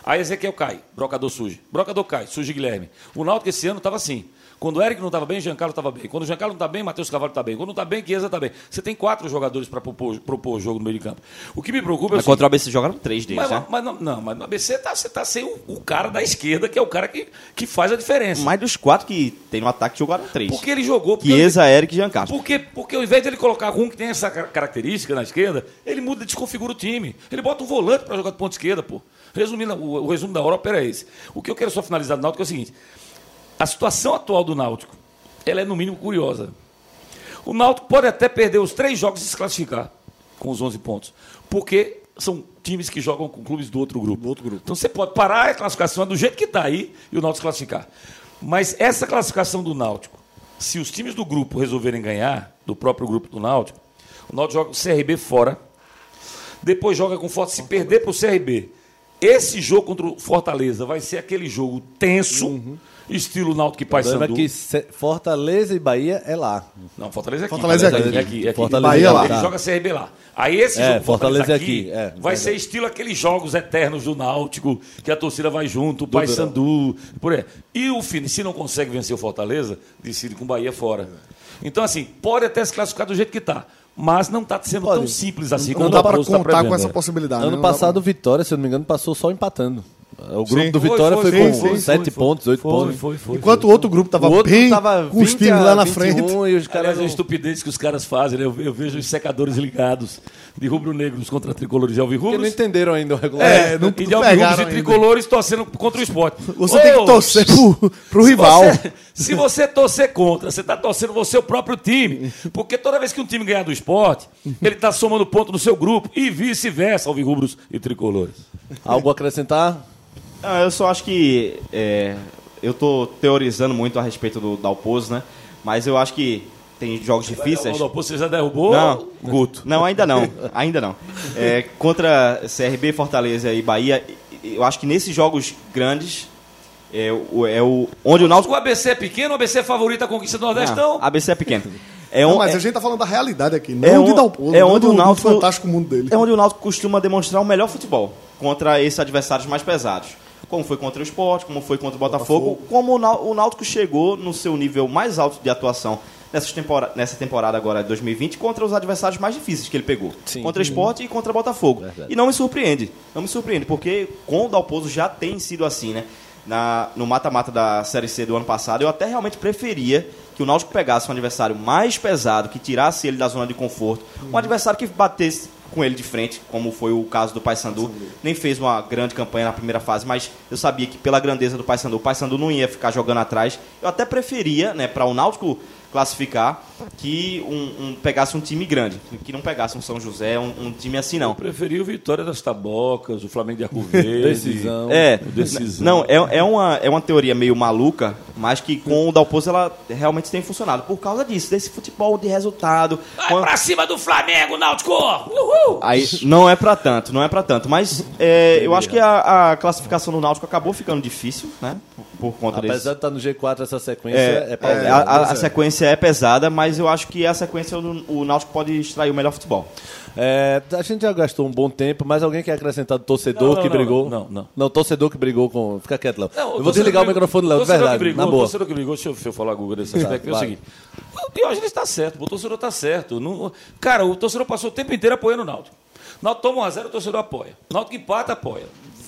Aí Ezequiel cai, brocador surge. Brocador cai, surge Guilherme. O Náutico esse ano estava assim. Quando o Eric não estava bem, Giancarlo estava bem. Quando o Giancarlo não está bem, Matheus Cavalho está bem. Quando não está bem, Chiesa está bem. Você tem quatro jogadores para propor, propor o jogo no meio de campo. O que me preocupa é o Mas contra o ABC jogaram três deles, mas, né? mas não, não, mas no ABC tá, você tá sem o, o cara da esquerda, que é o cara que, que faz a diferença. Mais dos quatro que tem no ataque jogaram três. porque ele jogou. Porque, Chiesa, Eric e Giancarlo. porque, porque ao invés de ele colocar um que tem essa car- característica na esquerda, ele muda, desconfigura o time. Ele bota um volante para jogar de ponta esquerda, pô. Resumindo, o, o resumo da Europa era esse. O que eu quero só finalizar do Náutico é o seguinte: a situação atual do Náutico, ela é no mínimo curiosa. O Náutico pode até perder os três jogos e se classificar com os 11 pontos, porque são times que jogam com clubes do outro grupo. outro grupo. Então você pode parar a classificação do jeito que está aí e o Náutico se classificar. Mas essa classificação do Náutico, se os times do grupo resolverem ganhar, do próprio grupo do Náutico, o Náutico joga o CRB fora, depois joga com o Fortaleza. Se perder para o CRB, esse jogo contra o Fortaleza vai ser aquele jogo tenso, estilo Náutico e problema é Paysandu. que Fortaleza e Bahia é lá. Não, Fortaleza é aqui. Fortaleza é é aqui. aqui. é aqui. Fortaleza é Ele lá. Ele joga CRB lá. Aí esse É, jogo Fortaleza é aqui, aqui, é, vai ser estilo aqueles jogos eternos do Náutico, que a torcida vai junto, o Paysandu, por aí. E o Fini, se não consegue vencer o Fortaleza, decide com o Bahia fora. Então, assim, pode até se classificar do jeito que está, mas não está sendo Pode. tão simples assim Não como dá para tá contar com essa possibilidade. ano né? Passado, o Vitória, se eu não me engano, passou só empatando. O grupo Sim. do Vitória foi, foi, foi, com foi, 7 foi, pontos, 8 foi, pontos. Foi, foi, Enquanto o outro grupo tava o outro bem tava com os 20 times lá na 21 frente. E os caras Aliás, a não- estupidez que os caras fazem, né? eu, eu vejo os secadores ligados de rubro-negros contra tricolores e Porque não alvirrubros. entenderam ainda o regulamento. É, não e de pegaram alvirrubros e ainda. tricolores torcendo contra o esporte. Você tem que Ô, torcer pro, pro se rival. você- se você torcer contra, você está torcendo você o próprio time. Porque toda vez que um time ganhar do esporte, ele está somando ponto no seu grupo e vice-versa, alvirrubros e tricolores. Algo a acrescentar? Não, eu só acho que é, eu tô teorizando muito a respeito do Dalpozo, né? Mas eu acho que tem jogos difíceis. Aldo, você já derrubou Não. Guto. Não, ainda não. Ainda não. É, contra CRB, Fortaleza e Bahia, eu acho que nesses jogos grandes é, o, é o onde o Náutico O ABC é pequeno, o ABC é favorito à conquista do Nordestão. Não, ABC é pequeno. É, Não, um- mas é- a gente tá falando da realidade aqui, não é de on- Dalpozo, é não onde do, o do Náutico- fantástico mundo dele. é onde o Náutico costuma demonstrar o melhor futebol contra esses adversários mais pesados. Como foi contra o Sport, como foi contra o Botafogo, como o Náutico chegou no seu nível mais alto de atuação nessa temporada, nessa temporada agora de 2020 contra os adversários mais difíceis que ele pegou. Sim. Contra o Sport e contra o Botafogo. Verdade. E não me surpreende. Não me surpreende, porque com o Dalpozo já tem sido assim, né? Na, no mata-mata da Série C do ano passado, eu até realmente preferia que o Náutico pegasse um adversário mais pesado, que tirasse ele da zona de conforto, um adversário que batesse com ele de frente, como foi o caso do Paysandu. Nem fez uma grande campanha na primeira fase, mas eu sabia que pela grandeza do Paysandu, o Paysandu não ia ficar jogando atrás. Eu até preferia, né, para o Náutico classificar que um, um- pegasse um time grande, que não pegasse um São José, um, um time assim não. Eu preferi o Vitória das Tabocas, o Flamengo de Arco Verde. Decisão. É, decisão. não, é, é, uma, é uma teoria meio maluca, mas que com o Dalpozo ela realmente tem funcionado. Por causa disso, desse futebol de resultado. Vai Quando- pra cima do Flamengo, Náutico! Uhul! Aí não é pra tanto, não é pra tanto. Mas é, eu acho que a, a classificação do Náutico acabou ficando difícil, né? Por, conta Apesar desse. de estar no G4 essa sequência, É, é, é, paulada. a, a- a pois é. sequência é pesada, mas eu acho que a sequência do, o Náutico pode extrair o melhor futebol. É, a gente já gastou um bom tempo, mas alguém quer acrescentar do torcedor Não, não, que não, brigou? não, não. Não, torcedor que brigou com. Fica quieto, Léo. Não, eu vou desligar o brigou- microfone do Léo, verdade. Que brigou, na boa. torcedor que brigou, deixa eu, deixa eu falar, Guga, nesse aspecto, é o seguinte. O Diógenes está certo, o torcedor está certo. Não- cara, o torcedor passou o tempo inteiro apoiando o Náutico. O Náutico toma 1x0, o torcedor apoia. O Náutico empata, apoia.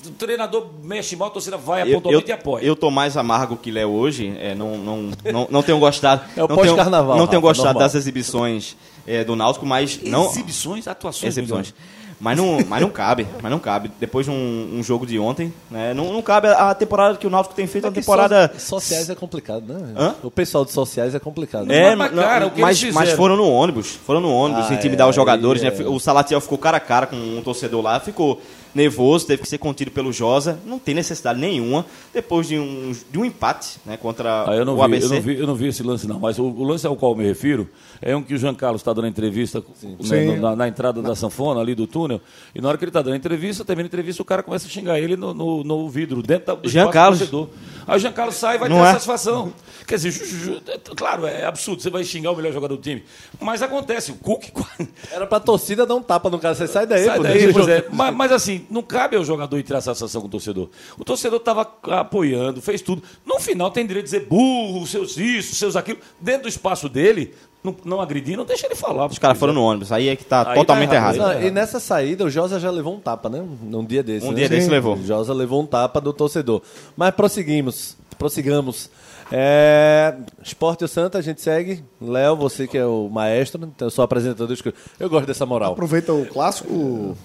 O treinador mexe mal, a torcida vai Eu, pontualmente e eu, apoia. eu tô mais amargo que Léo hoje. É, não, não, não, não tenho gostado. É o não tenho- pós-carnaval, Não tenho gostado normal. das exibições é, do Náutico, mas não. Exibições, atuações. Exibições. Mas não, mas não cabe, mas não cabe. Depois de um, um jogo de ontem, né? Não, não cabe a temporada que o Náutico tem feito, é uma Que temporada. so- sociais é complicado, né? Hã? O pessoal de sociais é complicado. É, Mas, não- cara, o que mas, eles mas foram no ônibus, foram no ônibus, Ah, intimidar é, os jogadores, aí né? é. O Salatiel ficou cara a cara com um torcedor lá, ficou nervoso, teve que ser contido pelo Josa, não tem necessidade nenhuma, depois de um, de um empate, né, contra Ah, eu, não o vi, ABC. eu, não vi, eu não vi esse lance, não. Mas o, o lance ao qual eu me refiro é um que o Jean Carlos está dando entrevista né, Sim. no- na, na entrada da sanfona ali do túnel. E na hora que ele está dando entrevista, termina a entrevista, o cara começa a xingar ele no, no, no vidro, dentro da- do Jean espaço do Carlos? torcedor. Aí o Jean Carlos sai e vai Não ter é? a satisfação. Quer dizer, ju- ju- ju- é, claro, é absurdo, você vai xingar o melhor jogador do time. Mas acontece, o Cook. Era pra torcida dar um tapa no cara. Você sai daí, Sai daí, pois é. mas, mas assim, não cabe ao jogador ir tirar satisfação com o torcedor. O torcedor estava apoiando, fez tudo. No final tem direito de dizer burro, seus isso, seus aquilo. Dentro do espaço dele, não, não agredir, não deixa ele falar. Os caras foram no ônibus, aí é que tá Aí totalmente tá errado, errado. Não, e nessa saída, o Josa já levou um tapa, né? Num dia desse. Um né? dia desse levou. O Josa levou um tapa do torcedor. Mas prosseguimos. Prossigamos. É... Esporte e o Santa, a gente segue. Léo, você que é o maestro, então eu sou apresentador. Eu gosto dessa moral. Aproveita o clássico,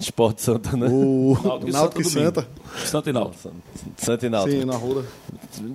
Esporte Santa, né? o Náutico e Náutico Santa. Santa. Santa e Náutico. Santa e Náutico. Sim, na rua.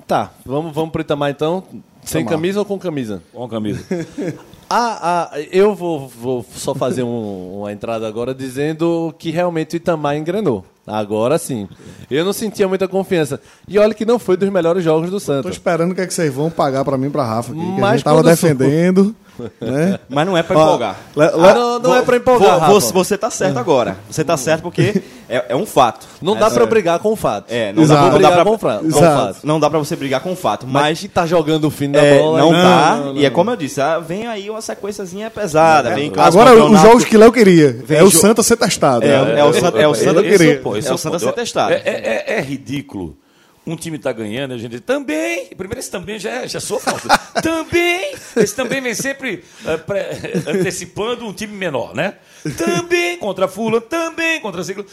Tá, vamos, vamos pro Itamar então. Sem Itamar. camisa ou com camisa? Com a camisa. Ah, ah, eu vou, vou só fazer um- uma entrada agora dizendo que realmente o Itamar engrenou. Agora sim. Eu não sentia muita confiança. E olha que não foi dos melhores jogos do Tô Santa. esperando o que é que vocês vão pagar pra mim pra Rafa. Aqui, que a gente tava defendendo. Né? Mas não é pra Ó, empolgar. Ah, não, não é pra empolgar, Vou- Rafa. você, você tá certo agora. Você tá certo porque é, é um fato. Não dá pra brigar com o fato. É, não Exato. dá, não dá pra, com o fra- com o fato. não dá pra você brigar com o fato. Mas, Mas que tá jogando o fim da É, bola. não aí- dá, não, e é não. como eu disse, ah, vem aí uma sequenciazinha pesada. vem clássico Agora, o os jogos que Léo queria. Vem é o jo- Santa ser testado. É, né? é o Santa- é o Santa querer. Ponto, esse É o ponto. ser testado. É, é- é- é ridículo. Um time tá ganhando, a gente diz, também. Primeiro, esse também já, é- já sou falta. também. Esse também vem sempre eh, pré- antecipando um time menor, né? Também contra a Fula, também contra a Ciclo.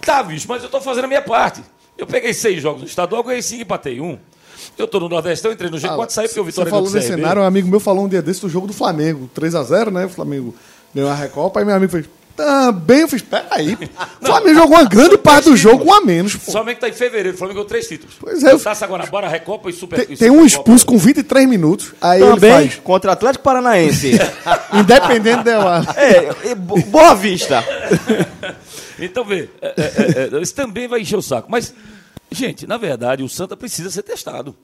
Tá, bicho, mas eu tô fazendo a minha parte. Eu peguei seis jogos no estadual, ganhei cinco e empatei um. Eu tô no Nordestão, entrei no G4, saí porque o Você Vitória falou do desse CRB. cenário, um amigo meu falou um dia desse do jogo do Flamengo. 3x0, né? O Flamengo ganhou a Recopa, aí meu amigo fez. Também eu fiz, peraí. O Flamengo jogou uma grande parte do jogo com a menos, pô. Somente tá em fevereiro, o Flamengo ganhou três títulos. Pois é, eu- Taça Guanabara, Recopa e Super Tem, e tem um expulso com 23 minutos, aí Também ele faz. contra o Atlético Paranaense. Independente dela. é, Bo- Boa Vista. Então, vê, é, é, é, é, isso também vai encher o saco. Mas, gente, na verdade, o Santa precisa ser testado.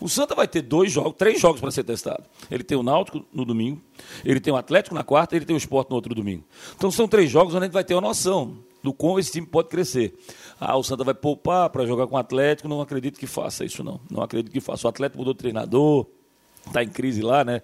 O Santa vai ter dois jogos, três jogos para ser testado. Ele tem o Náutico no domingo, ele tem o Atlético na quarta, ele tem o Sport no outro domingo. Então são três jogos onde a gente vai ter uma noção do como esse time pode crescer. Ah, o Santa vai poupar para jogar com o Atlético, não acredito que faça isso não. Não acredito que faça. O Atlético mudou de treinador, Está em crise lá, né?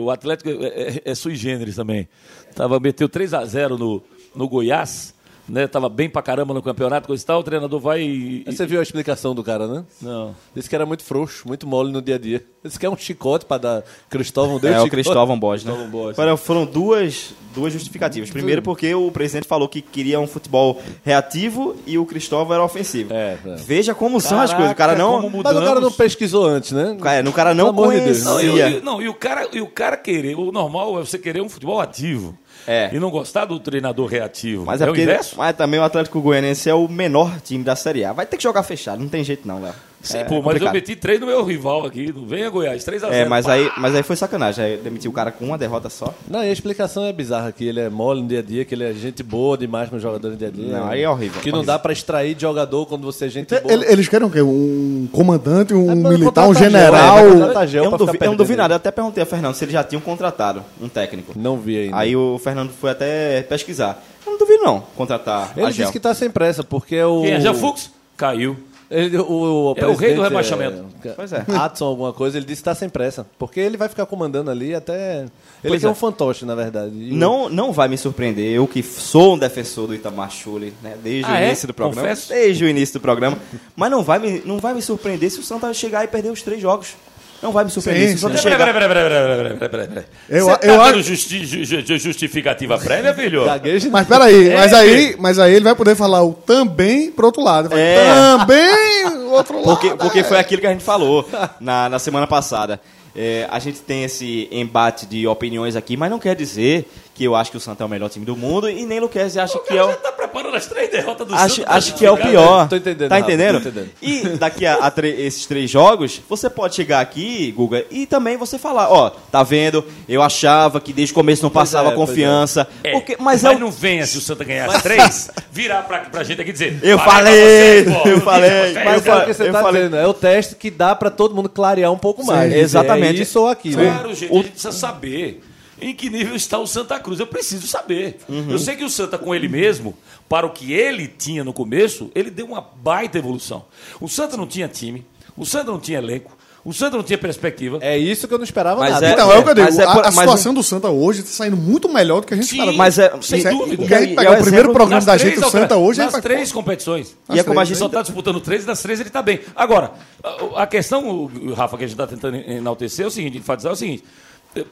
O Atlético é, é- é sui generis também. Tava, meteu 3 a 0 no, no Goiás, né? Tava bem pra caramba no campeonato, coisa e tal. O treinador vai e. Aí Você viu a explicação do cara, né? Não. Disse que era muito frouxo, muito mole no dia a dia. Disse que é um chicote pra dar. Cristóvão deu É o. Cristóvão Borges, né? Cristóvão Borges. Foram, foram duas, duas justificativas. Primeiro, porque o presidente falou que queria um futebol reativo e o Cristóvão era ofensivo. É, é. Veja como são as Caraca, coisas. O cara não. como Mas o cara não pesquisou antes, né? Cara, o cara não Pelo amor de Deus. Não, conhecia. e, e- não, e o cara, e o cara querer, o normal é você querer um futebol ativo. É. E não gostar do treinador reativo. Mas é, o porque, inverso? mas também o Atlético Goianiense é o menor time da Série A. Vai ter que jogar fechado, não tem jeito não, Léo. Sim, É pô, mas eu meti três no meu rival aqui. Não venha Goiás, 3x0. É, mas aí, mas aí foi sacanagem. Aí demitiu o cara com uma derrota só. Não, e a explicação é bizarra que ele é mole no dia a dia, que ele é gente boa demais com os jogadores no dia a dia. Não, aí é horrível, Que não dá pra extrair de jogador quando você é gente boa. Ele- Eles querem o quê? Um comandante, um É militar, um general. é Eu não, pra duvi, eu não perdendo. duvi nada. Eu até perguntei a Fernando se eles já tinham contratado um técnico. Não vi ainda. Aí o Fernando foi até pesquisar. Eu não duvido, não, contratar ele a Gel. disse que tá sem pressa, porque o. Quem é Jean Fux? Caiu. Ele, o, o É o rei do presidente, rebaixamento. Pois é. Adson, alguma coisa, ele disse que tá sem pressa. Porque ele vai ficar comandando ali até. Ele é é. um fantoche, na verdade. E Não, não vai me surpreender, eu que sou um defensor do Itamar Chuli, né, desde Ah, o é? início do programa. Confesso. Desde o início do programa. Mas não vai, me, não vai me surpreender se o Santa chegar e perder os três jogos. Não vai me surpreender Sim. Peraí, peraí, peraí, peraí, peraí, peraí, peraí, peraí. Eu- Você tá eu dando acho- justi- ju- ju- justificativa prévia, filho? Gaguejo Mas peraí, É, mas, aí, mas aí ele vai poder falar o também pro outro lado. Vai, É. Também o outro lado. Porque, porque foi aquilo que a gente falou na, na semana passada. É, a gente tem esse embate de opiniões aqui, mas não quer dizer que eu acho que o Santa é o melhor time do mundo e nem Luquezzi acha O que é o... já tá preparando as três derrotas do Acho, Santos pra acho que é o pior. Tô entendendo, Tá entendendo? tô entendendo. E daqui a, a tre- esses três jogos, você pode chegar aqui, Guga, e também você falar, ó, tá vendo? Eu achava que desde o começo não passava é, confiança. É, Porque, mas mas é o- não venha se o Santa ganhar as três, virar pra, pra gente aqui e dizer. Eu pra falei, vocês, eu falei, Mas eu é o que você eu tá falei- dizendo. É o teste que dá pra todo mundo clarear um pouco mais. Exatamente. É isso ou aquilo. Claro, gente, a gente precisa saber em que nível está o Santa Cruz. Eu preciso saber. Uhum. Eu sei que o Santa, com ele mesmo, para o que ele tinha no começo, ele deu uma baita evolução. O Santa não tinha time, o Santa não tinha elenco, o Santa não tinha perspectiva. É isso que eu não esperava Mas nada. é- Então, é o que eu digo. É a, por- a situação do Santa hoje tá saindo muito melhor do que a gente Sim, esperava. Mas é, sem e- dúvida. e- O que a e- gente e pega é o primeiro programa Nas da três gente, o Santa hoje, nas três competições. E é como a Ele gente só está disputando três e das três ele está bem. Agora, a, a questão, o- Rafa, que a gente está tentando enaltecer é o seguinte, enfatizar é o seguinte.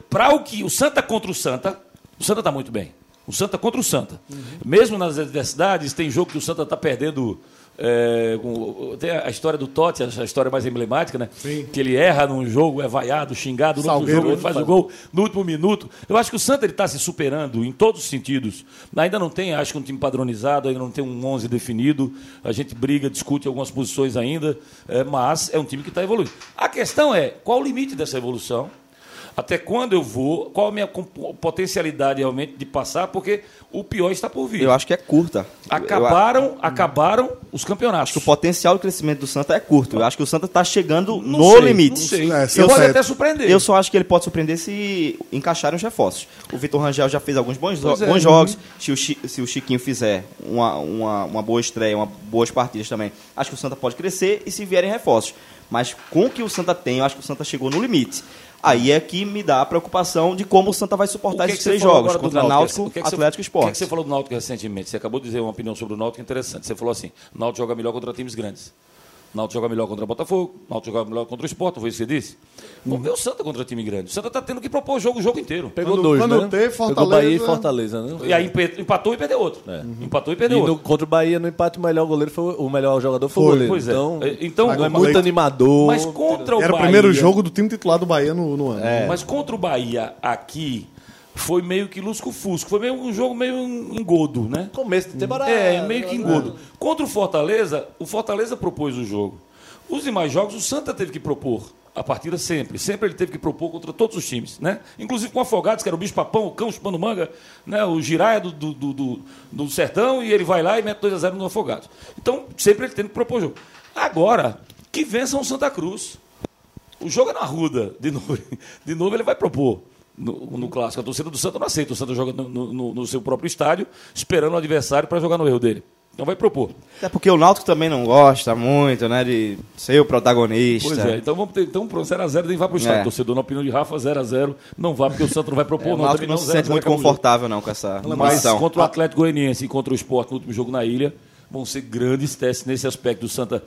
Para o que o Santa contra o Santa, o Santa está muito bem. O Santa contra o Santa. Mesmo nas adversidades, tem jogo que o Santa está perdendo. é, com- tem a história do Totti, a história mais emblemática, né? Que ele erra num jogo, é vaiado, xingado, no outro jogo ele faz o gol no último minuto. Eu acho que o Santa está se superando em todos os sentidos. Ainda não tem, acho que um time padronizado, ainda não tem um 11 definido. A gente briga, discute algumas posições ainda, é, mas é um time que está evoluindo. A questão é, qual o limite dessa evolução? Até quando eu vou? Qual a minha potencialidade realmente de passar? Porque o pior está por vir. Eu acho que é curta. Eu- Acabaram, acabaram os campeonatos. O potencial de crescimento do Santa é curto. Eu acho que o Santa está chegando Não no sei, limite. Não sei. É, eu pode até surpreender. Eu só acho que ele pode surpreender se encaixarem os reforços. O Vitor Rangel já fez alguns bons, Pois é. bons jogos. Se o, Chi- se o Chiquinho fizer uma, uma, uma boa estreia, uma, boas partidas também, acho que o Santa pode crescer e se vierem reforços. Mas com o que o Santa tem, eu acho que o Santa chegou no limite. Aí é que me dá a preocupação de como o Santa vai suportar que esses que três jogos contra Náutico, O que você- Atlético e O que, que você falou do Náutico recentemente? Você acabou de dizer uma opinião sobre o Náutico interessante. Você falou assim: o Náutico joga melhor contra times grandes. O Náutico joga melhor contra o Botafogo, o Náutico joga melhor contra o Sport, foi isso que você disse? Vamos ver o Santa contra time grande. O Santa está tendo que propor o jogo o jogo inteiro. Pegou Quando- dois, quando né? Pegou Fortaleza- Bahia e Fortaleza, né? E aí empatou e perdeu outro. Empatou e E perdeu no, outro. contra o Bahia, no empate, o melhor goleiro foi o o melhor jogador foi, o goleiro. Pois é. Então, É, então, é muito Leite- animador. Mas contra o Era o Bahia. primeiro jogo do time titular do Bahia no, no ano. Mas contra o Bahia aqui foi meio que lusco-fusco. Foi meio um jogo meio engodo, né? Começo de temporada. É, meio que engodo. Contra o Fortaleza, o Fortaleza propôs o jogo. Os demais jogos, o Santa teve que propor a partida sempre. Sempre ele teve que propor contra todos os times, né? Inclusive com o Afogados, que era o bicho papão, o cão chupando manga, né? o Giraia do, do, do, do- Sertão, e ele vai lá e mete 2x0 no Afogados. Então, sempre ele tendo que propor jogo. Agora, que vençam o Santa Cruz. O jogo é na Ruda, de novo. De novo ele vai propor. No, no clássico, a torcida do Santa não aceita. O Santa joga no, no- no seu próprio estádio, esperando o adversário para jogar no erro dele. Então vai propor. Até porque o Náutico também não gosta muito, né, de ser o protagonista. Pois é, então vamos ter. Então, pronto, 0x0 nem vai pro estádio. É. Torcedor, na opinião de Rafa, 0x0 não vai, porque o Santa não vai propor, É, o não. Náutico também não se 0 a sente 0 muito o confortável não com essa Mas missão. contra o Atlético Goianiense e contra o Sport no último jogo na ilha, vão ser grandes testes nesse aspecto do Santa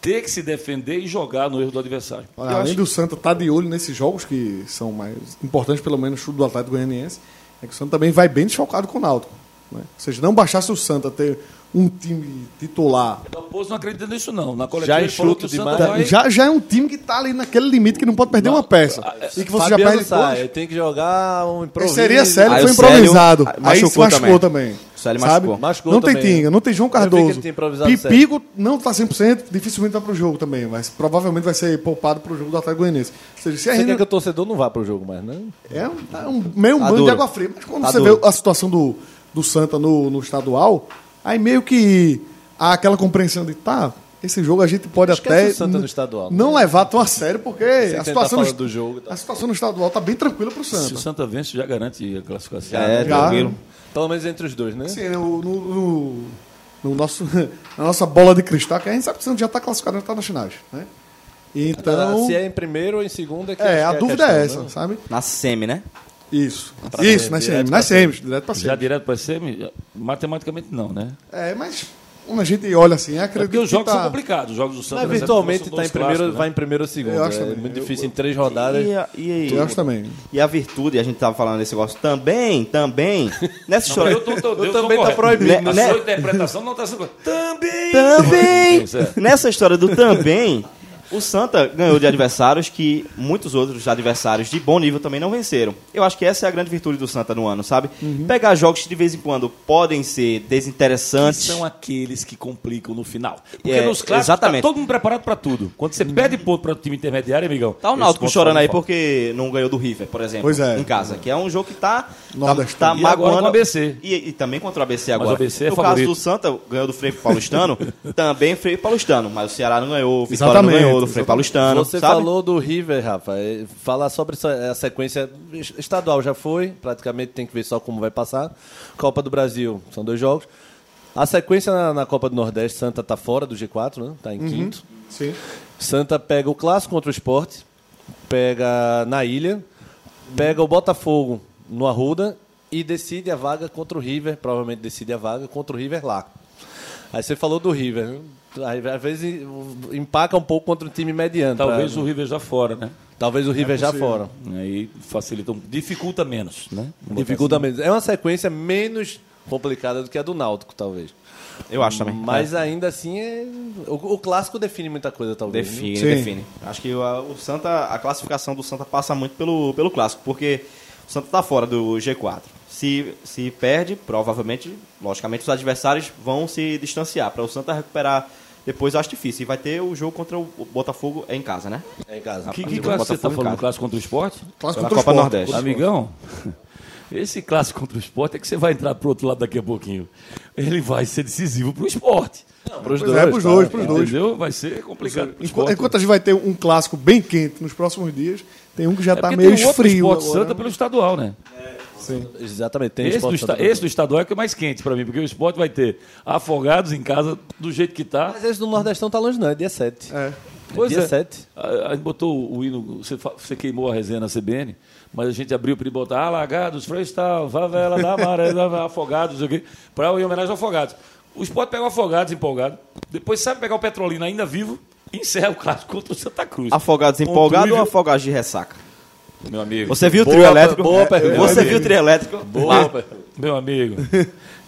ter que se defender e jogar no erro do adversário. Olha, Além do Santa estar de olho nesses jogos, que são mais importantes, pelo menos, do Atlético Goianiense, é que o Santa também vai bem desfalcado com o Náutico. Né? Ou seja, não bastasse o Santa ter um time titular. O Raposo não acredita nisso, não. Na coletiva Já ele falou que o Santa vai... Já, já é um time que está ali naquele limite que não pode perder Não, uma peça. E que você já Fabiano perde sai, todas. tem que jogar um improviso. Seria sério, Aí foi Célio, improvisado. ah, Aí se machucou machucou também. Sabe? machucou. Machucou não tem também. Tinga, não tem João Cardoso. Pipico não tá 100%, dificilmente vai pro jogo também, mas provavelmente vai ser poupado pro jogo do Atlético Goianiense. Ou seja, se a quer gente que o torcedor não vá pro jogo mais, né? é um, é um meio Tá banho de água fria. Mas quando Tá você duro. vê a situação do, do Santa no, no estadual, aí meio que há aquela compreensão de, tá, esse jogo a gente pode Esquece até o Santa estadual. não levar tão a sério, porque a situação, no, do jogo tal. a situação no estadual tá bem tranquila pro Se o Santa. Santa vence, já garante a classificação. É, Já. tranquilo. Pelo menos entre os dois, né? Assim, no, no, no- no nosso, na nossa bola de cristal, que a gente sabe que o Santa já está classificado já tá nas finais, né? Então, Se é em primeiro ou em segundo é que é, a que dúvida questão, é essa, né? sabe? Na semi, né? Isso. Pra Isso, semi, nas direto semis, nas semis, direto pra Já semis. direto para semi, matematicamente não, né? É, mas quando a gente olha assim, É acredito porque os que jogos tá... são complicados. Os jogos do Santa Mas virtualmente tá em primeiro, clássicos, vai né? em primeiro ou segundo. Eu acho É também. muito Eu- difícil em três rodadas. E, a- e, Eu acho também. e a virtude, a gente tava falando desse negócio também, também. Nessa história. Eu, tô, tô, eu também tá proibido, A né? sua interpretação não está sendo. Também! Também! Certo. Nessa história do também, o Santa ganhou de adversários que muitos outros adversários de bom nível também não venceram. Eu acho que essa é a grande virtude do Santa no ano, sabe? Uhum. Pegar jogos que de vez em quando podem ser Que desinteressantes. são aqueles que complicam no final. Porque É, nos clássicos exatamente. tá todo mundo preparado para tudo. Quando você perde ponto para o time intermediário, amigão. Tá o Náutico chorando aí falta. porque não ganhou do River, por exemplo, Pois é. em casa. Que é um jogo que tá, tá, Nordestino. tá E agora magoando. com o ABC. E, e também contra o ABC Mas agora. o ABC é no favorito. caso do Santa, ganhou do Freio Paulistano, também Freio Paulistano. Mas o Ceará não ganhou, o Vitória Exatamente, não ganhou do exatamente. Paulistano. Você sabe? falou do River, Rafa. É, Falar sobre a sequência estadual já foi, praticamente tem que ver só como vai passar. Copa do Brasil, são dois jogos. A sequência na, na Copa do Nordeste, Santa tá fora do G4, né? Tá em quinto. Sim. Santa pega o clássico contra o esporte, pega na ilha, pega o Botafogo no Arruda e decide a vaga contra o River, provavelmente decide a vaga contra o River lá. Aí você falou do River, né? Às vezes empaca um pouco contra o time mediano. Talvez pra- o River já fora, né? Talvez o River já possível. fora. Aí facilita, um- dificulta menos, né? Dificulta assim. menos. É uma sequência menos complicada do que a do Náutico, talvez. Eu acho também. Mas É. ainda assim, é... o, o clássico define muita coisa, talvez. né? Define, Sim. define. Acho que o, o Santa, a classificação do Santa passa muito pelo, pelo clássico, porque o Santa está fora do G4. Se, se perde, provavelmente, logicamente, os adversários vão se distanciar. Para o Santa recuperar depois, eu acho difícil. E vai ter o jogo contra o Botafogo em casa, né? É em casa. Que, que clássico você está falando? Clássico contra o esporte? Clássico contra o Copa. Nordeste. Amigão, esse clássico contra o esporte é que você vai entrar pro outro lado daqui a pouquinho. Ele vai ser decisivo pro esporte. Pros Pois é, pros dois, pros dois. Entendeu? Vai ser complicado. pro Enquanto, esporte. enquanto a gente vai ter um clássico bem quente nos próximos dias, tem um que já É tá meio tem um outro frio. esporte agora. Santa pelo estadual, né? Exatamente. Tem Esse do, esporte esta- Santa esse do estadual é que é mais quente pra mim, porque o esporte vai ter afogados em casa do jeito que tá. Mas esse do Nordestão tá longe, não. É dia 7. É. Pois dia é. 7. A, a gente botou o hino, você, você queimou a resenha na CBN, mas a gente abriu para botar Alagados, Freestyle, Favela da Maré, Afogados, não sei o quê, para em homenagem ao Afogados. O Sport pega o Afogados empolgado, depois sabe pegar o Petrolina ainda vivo e encerra o clássico contra o Santa Cruz. Afogados Com empolgados ou afogados de ressaca? Meu amigo. Você viu o Boa, trio elétrico? boa pergunta. Você viu o trio elétrico? Boa, meu amigo.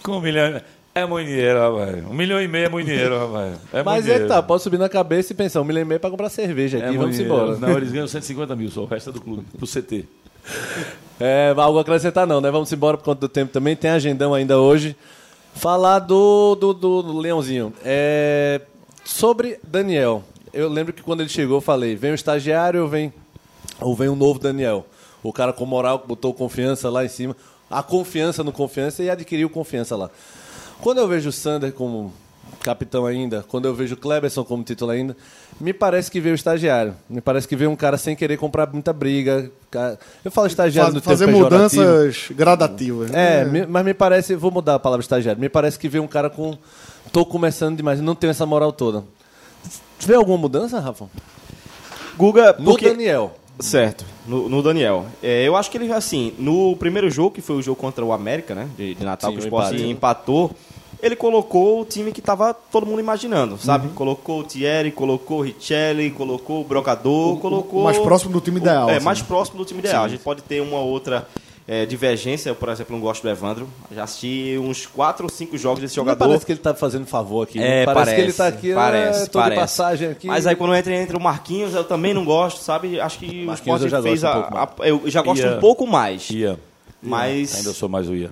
Com um milhão. É muito dinheiro, rapaz. Um milhão e meio é muito dinheiro, rapaz. É Mas é que tá, pode subir na cabeça e pensar, um milhão e meio pra comprar cerveja aqui, É vamos embora. Não, eles ganham 150 mil só, o resto é do clube, pro CT. É, algo a acrescentar não, né? Vamos embora por conta do tempo também. Tem agendão ainda hoje. Falar do, do, do Leãozinho. É, sobre Daniel. Eu lembro que quando ele chegou, eu falei, vem um estagiário ou vem, ou vem um novo Daniel? O cara com moral que botou confiança lá em cima. A confiança no confiança e adquiriu confiança lá. Quando eu vejo o Sander como capitão ainda, quando eu vejo o Kleberson como titular ainda, me parece que veio o estagiário. Me parece que veio um cara sem querer comprar muita briga. Eu falo estagiário Faz- no fazer mudanças gradativas. É, né? me- mas me parece, vou mudar a palavra estagiário, me parece que veio um cara com. Tô começando demais, não tenho essa moral toda. Vê alguma mudança, Rafa? Guga, No porque... Daniel. Certo, no, no Daniel. É, eu acho que ele, assim, no primeiro jogo, que foi o jogo contra o América, né? De, de Natal, Sim, que o o Sport empatou. Ele colocou o time que tava todo mundo imaginando, sabe? Uhum. Colocou o Thierry, colocou o Richelli, colocou o Brocador, colocou. mais próximo do time ideal, O- É, assim. mais próximo do time ideal. A gente pode ter uma outra é, divergência. Eu, por exemplo, não gosto do Evandro. Já assisti uns 4 ou 5 jogos desse Não jogador. parece que ele tá fazendo favor aqui. É, parece, parece, que ele tá aqui, parece, é, parece. passagem aqui. Mas aí quando entra entre o Marquinhos, eu também não gosto, sabe? Acho que o Marquinhos Sport eu já fez gosto um a, a- Eu já gosto Ia. um pouco mais. Ia. Mas Ainda sou mais o Ia.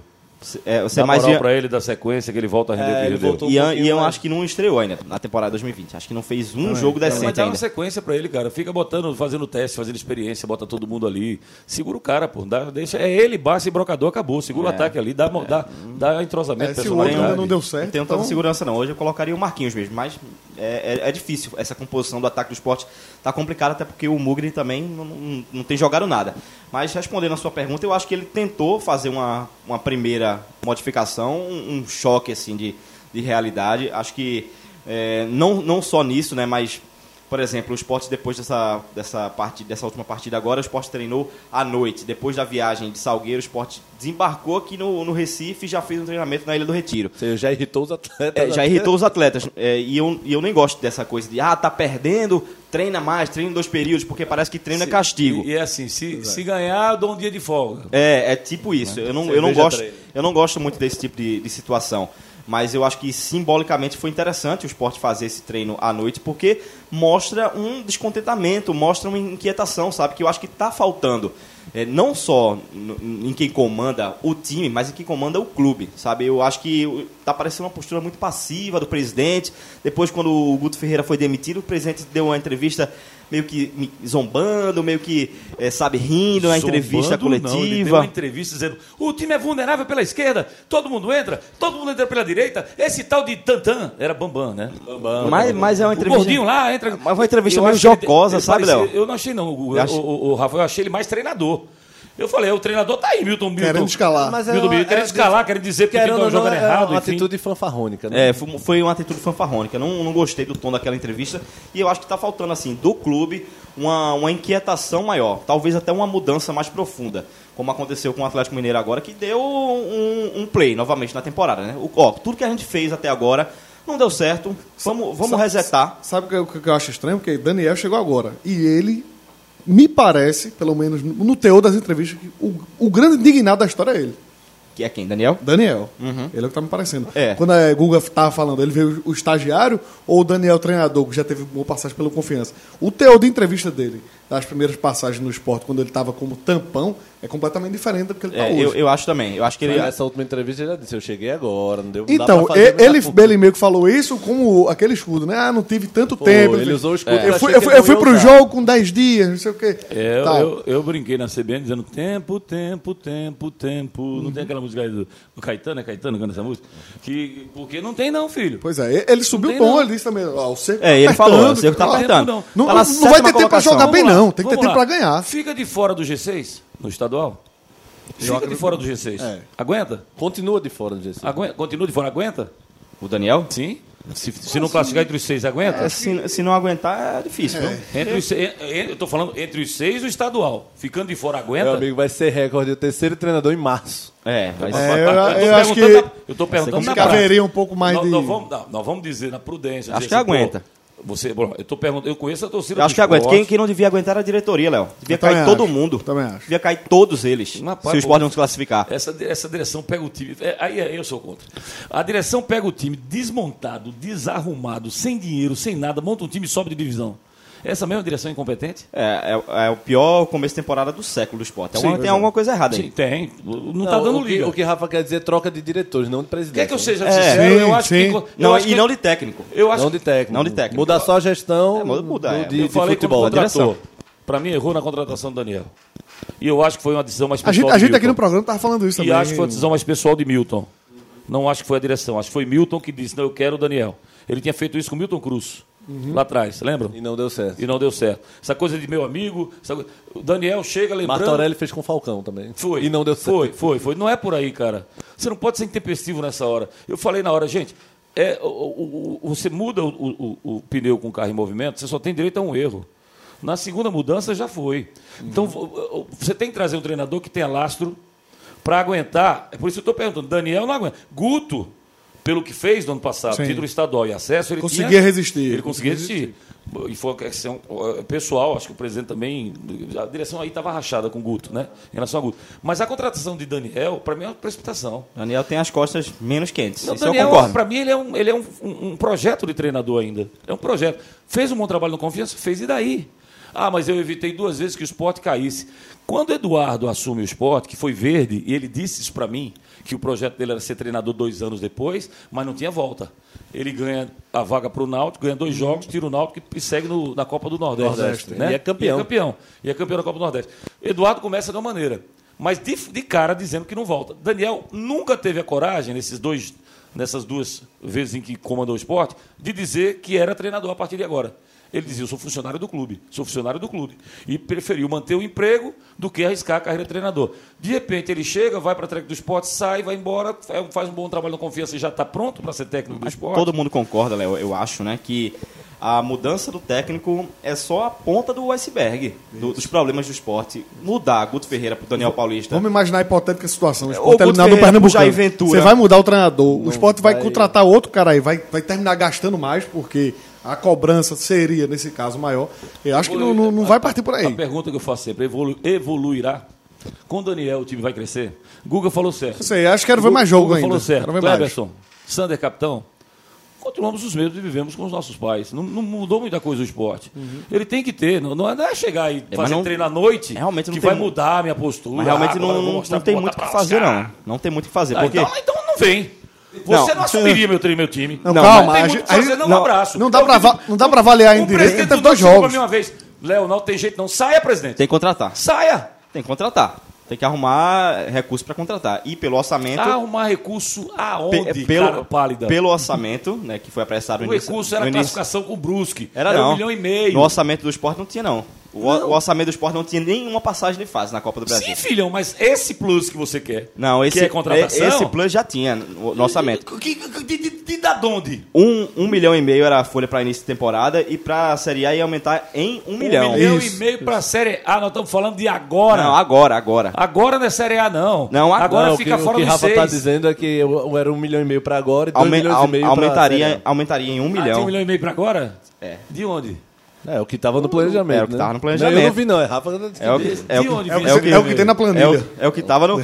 É, você é Dá mais moral Ian- pra ele da sequência que ele volta a render É, o que ele rendeu. um Ian, mais. acho que não estreou ainda na temporada 2020. Acho que não fez um jogo Mas decente dá uma ainda. sequência pra ele, cara. Fica botando, fazendo teste, fazendo experiência, bota todo mundo ali. Segura o cara, pô. Dá, deixa, é ele, base e brocador, acabou. Segura o ataque ali, dá, dá, dá entrosamento, É, se o outro ainda não deu Não certo. tenho tanta então- segurança não. Hoje eu colocaria o Marquinhos mesmo, mas é, é- é difícil. Essa composição do ataque do esporte tá complicada, até porque o Mugri também não, não, não tem jogado nada. Mas respondendo a sua pergunta, eu acho que ele tentou fazer uma, uma primeira modificação, um, um choque assim de, de realidade. Acho que é, não, não só nisso, né, mas por exemplo, o esporte depois dessa, dessa, partida, dessa última partida agora, o esporte treinou à noite. Depois da viagem de Salgueiro, o esporte desembarcou aqui no, no Recife e já fez um treinamento na Ilha do Retiro. Já irritou os atletas. É, já irritou os atletas. É, e, eu, e eu nem gosto dessa coisa de, ah, tá perdendo, treina mais, treina em dois períodos, porque parece que treino é castigo. E, e é assim, se, se ganhar, eu dou um dia de folga. É, é tipo isso. Eu não, eu não, gosto, treino. eu não gosto muito desse tipo de, de situação. Mas eu acho que simbolicamente foi interessante o esporte fazer esse treino à noite, porque mostra um descontentamento, mostra uma inquietação, sabe? Que eu acho que está faltando. É, não só em quem comanda o time, mas em quem comanda o clube, sabe? Eu acho que tá parecendo uma postura muito passiva do presidente. Depois, quando o Guto Ferreira foi demitido, o presidente deu uma entrevista meio que me- zombando, meio que, é, sabe, rindo na entrevista Zombando, não, ele deu coletiva. uma entrevista dizendo: o time é vulnerável pela esquerda, todo mundo entra, todo mundo entra pela direita. Esse tal de Tantan era Bambam, né? Bambam. Mas, mas é uma O entrevista. gordinho lá entra. Mas uma entrevista Eu meio ele- jocosa, ele sabe, Léo? Eu não achei, não. O, Eu acho- o, o, o Rafa, eu achei ele mais treinador. Eu falei, o treinador tá aí, Milton Milton. Querendo escalar. Mas é Milton Milton, querendo escalar, querendo dizer que ou não, jogando é errado. uma enfim. atitude fanfarrônica, né? É, foi, foi uma atitude fanfarrônica. Não, não gostei do tom daquela entrevista. E eu acho que está faltando, assim, do clube, uma, uma inquietação maior. Talvez até uma mudança mais profunda. Como aconteceu com o Atlético Mineiro agora, que deu um, um play novamente na temporada, né? O, ó, tudo que a gente fez até agora não deu certo. Vamos, vamos Sabe- resetar. Sabe o que, eu- o que eu acho estranho? Porque Daniel chegou agora. E ele, me parece, pelo menos no teor das entrevistas, que o, o grande indignado da história é ele. Que é quem? Daniel? Daniel. Ele é o que tá me parecendo. É. Quando a Guga tava falando, ele veio o estagiário ou o Daniel treinador, que já teve boa passagem pelo confiança. O teor de entrevista dele, das primeiras passagens no esporte, quando ele tava como tampão, é completamente diferente do que ele tá É, hoje. eu, eu acho também. Eu acho que ele. Nessa última entrevista ele já disse, eu cheguei agora, não deu não Então, e- ele, ele meio que falou isso como aquele escudo, né? Ah, não tive tanto Pô, tempo. ele usou o escudo, Eu eu fui, eu fui, ele eu fui não pro usar. jogo com 10 dias, não sei o quê. É, eu, Tal. eu, eu brinquei na CBN dizendo tempo, tempo, tempo, tempo. Não tem aquela música aí do, do Caetano, é Caetano cantando essa música? Que, porque não tem não, filho. Pois é, ele subiu Não o tom, não. ele disse também, ó, o cerco É, ele tá falou, apertando, o cerco tá apertando. não. Não, Tá não vai ter tempo pra jogar bem, lá, não. Tem que ter tempo lá. pra ganhar. Fica de fora do G6 no estadual. Fica de fora do G6. É. Aguenta? Continua de fora do GC. Aguenta? Continua de fora, aguenta? O Daniel? Sim. Se, se não classificar entre os seis, aguenta? É, se, se não aguentar, é difícil. viu? Entre os en- en- eu tô falando entre os seis o estadual. Ficando de fora, Meu aguenta? amigo, vai ser recorde, o terceiro treinador em março. É, mas É, Tá, eu- tô eu acho perguntando que- na- eu tô perguntando na prática. um pouco mais nós, de... nós vamos, não, nós vamos dizer na prudência. Acho dizer que assim, pô, aguenta. Você, bom, eu tô perguntando, eu conheço a torcida eu acho do que aguenta. Quem, quem não devia aguentar era a diretoria, Léo. Devia Eu cair todo acho, mundo. também acho. Devia cair todos eles. Rapaz, se o pô, esporte não se classificar. Essa, essa direção pega o time. é, aí eu sou contra. A direção pega o time desmontado, desarrumado, sem dinheiro, sem nada, monta um time e sobe de divisão. Essa mesma direção é incompetente? É, é, é o pior começo de temporada do século do esporte. Sim, Tem, é. alguma coisa errada aí. Sim, tem. Não, tá dando o que, liga. o que Rafa quer dizer é troca de diretores, não de presidente. Quer que eu seja É, sincero? sim, eu acho sim. que. Eu Não, acho e que- não de técnico. Eu acho Não de técnico. Não de técnico. Muda só a gestão É, muda- muda, do- é. de, Eu de falei futebol. direção. Pra mim, errou na contratação do Daniel. E eu acho que foi uma decisão mais A pessoal gente, a gente aqui no programa tava falando isso E também. acho que foi a decisão mais pessoal de Milton. Não acho que foi a direção. Acho que foi Milton que disse, não, eu quero o Daniel. Ele tinha feito isso com Milton Cruz, Uhum. lá atrás, lembram? E não deu certo. E não deu certo. Essa coisa de meu amigo... essa O Daniel chega lembrando... Martorelli fez com o Falcão também. Foi. E não deu certo. Foi, foi, foi. Não é por aí, cara. Você não pode ser intempestivo nessa hora. Eu falei na hora, gente, é, o- o- você muda o, o- pneu com o carro em movimento, você só tem direito a um erro. Na segunda mudança já foi. Então vo- você tem que trazer um treinador que tenha lastro para aguentar. É por isso que eu estou perguntando. Daniel não aguenta. Guto, pelo que fez no ano passado, Sim. título estadual e acesso, ele Conseguia tinha- resistir. Ele conseguia resistir. E foi uma questão eh, pessoal, acho que o presidente também. A direção aí estava rachada com o Guto, né? Em relação ao Guto. Mas a contratação de Daniel, para mim, é uma precipitação. Daniel tem as costas menos quentes. Não, Isso eu Daniel, concordo. para mim, ele é, um, ele é um, um- um projeto de treinador ainda. É um projeto. Fez um bom trabalho no confiança? Fez, e daí? Ah, mas eu evitei duas vezes que o esporte caísse. Quando Eduardo assume o esporte, que foi verde, e ele disse isso para mim, que o projeto dele era ser treinador dois anos depois, mas não tinha volta. Ele ganha a vaga para o Náutico, ganha dois jogos, tira o Náutico e segue no- na Copa do Nordeste. Nordeste, né? e é campeão. E é campeão. E é campeão da Copa do Nordeste. Eduardo começa de uma maneira, mas de, de cara dizendo que não volta. Daniel nunca teve a coragem, nesses dois, nessas duas vezes em que comandou o esporte, de dizer que era treinador a partir de agora. Ele dizia, eu sou funcionário do clube, sou funcionário do clube. E preferiu manter o emprego do que arriscar a carreira de treinador. De repente ele chega, vai para a técnico do esporte, sai, vai embora, fa- faz um bom trabalho na confiança e já está pronto para ser técnico do esporte. Todo mundo concorda, Léo, eu acho, né, que a mudança do técnico é só a ponta do iceberg do- dos problemas do esporte. Mudar Guto Ferreira pro Daniel Paulista. Vamos imaginar a hipotética situação. O esporte Guto eliminado do Pernambucano. Ventura. Você vai mudar o treinador. o esporte vai, vai- contratar outro cara aí. Vai, vai terminar gastando mais, porque a cobrança seria, nesse caso, maior. Eu acho que não, não, não vai partir por A aí. pergunta que eu faço sempre, evolu- evoluirá? Com o Daniel o time vai crescer? Guga falou certo. Não sei, acho que quero ver mais jogo Guga ainda. falou certo. Cleberson, Sander capitão, continuamos os mesmos e vivemos com os nossos pais. Não, não mudou muita coisa o esporte. Uhum. Ele tem que ter, não, não é é chegar e É, fazer não- treino à noite realmente não que vai mu- mudar a minha postura. Mas realmente Ah, eu não, não, tem muito o que fazer, não. Não tem muito o que fazer. Ah, porque então, então não vem. Você não, Não. assumiria meu, meu time. Não, Não, calma. Não tem a muito gente- o que fazer, a gente- não, não, abraço. não dá pra avaliar o direito. presidente Ele teve do jogos. pra mim uma vez. Léo, não tem jeito não. Saia, presidente. tem que contratar. Saia. Tem que contratar. Tem que arrumar recurso para contratar. E pelo orçamento. Arrumar recurso pe- aonde, pelo, cara pálida? pelo orçamento, né, que foi apressado o no início. recurso era início- classificação com o Brusque. Era, não. um milhão e meio. No orçamento do esporte não tinha, não. O, o orçamento do esporte não tinha nenhuma passagem de fase na Copa do Brasil. Sim, filhão, mas esse plus que você quer. Não, esse, que é contratação. esse plus já tinha no, orçamento. Que, de, de, de, da onde? Um, um milhão e meio era a folha para início de temporada e para a Série A ia aumentar em um milhão. Um milhão Isso, e meio pra Série A. Nós estamos falando de agora. Não, agora, agora. Agora não é Série A, não. Não, agora. Agora Não, fica o que, fora o que Rafa seis. tá dizendo é que era um milhão e meio pra agora e dois Aume- milhões e meio aumentaria, A. aumentaria em um Ah, milhão. um milhão e meio pra agora? É. De onde? É, o que tava no planejamento. É, o que tava no Não, eu planejamento. não vi, não. É Rafa. É o De- que, é o que- onde É o que, é o que tem na É planilha. o, é o que tava no.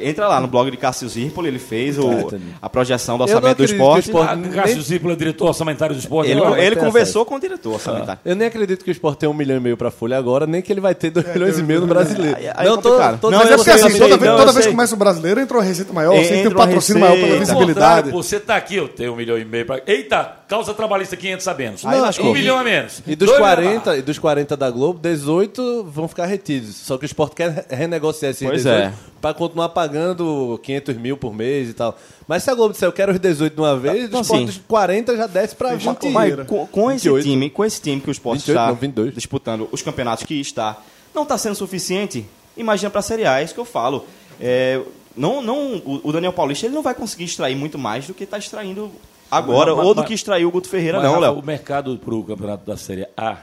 Entra lá no blog de Cássio Zirpoli, ele fez o, a projeção do orçamento do esporte. esporte- Ah, nem- Cássio Zípola, diretor orçamentário do esporte. Ele, ele conversou com o diretor orçamentário. Eu nem acredito que o Sport tem um milhão e meio pra folha agora, nem que ele vai ter dois milhões e meio no brasileiro. Aí- aí é não, tô, tô Não, Mas é porque assim, também- toda, vez, toda vez que começa o brasileiro, entra uma receita maior, sempre tem um patrocínio maior pela visibilidade. Você tá aqui, eu tenho um milhão e meio pra. Eita, causa trabalhista 500 a menos. Aí um milhão a menos. E dos, Dois milhões a 40, e dos 40 da Globo, 18 vão ficar retidos. Só que o Sport quer re- renegociar esses Pois 18 é. pra continuar pagando 500 mil por mês e tal. Mas se a Globo disser eu quero os 18 de uma vez, Então, o Sport assim, dos 40 já desce pra 20. Mas com, com esse 28. time, com esse time que o Sport 28 está não, 22. disputando os campeonatos que está, não está sendo suficiente. Imagina para a Série A, é isso que eu falo. É, não, não, o, o Daniel Paulista ele não vai conseguir extrair muito mais do que está extraindo agora, Mas- ou do mas- que extraiu o Guto Ferreira, Mas, não, Léo. O mercado para o campeonato da Série A,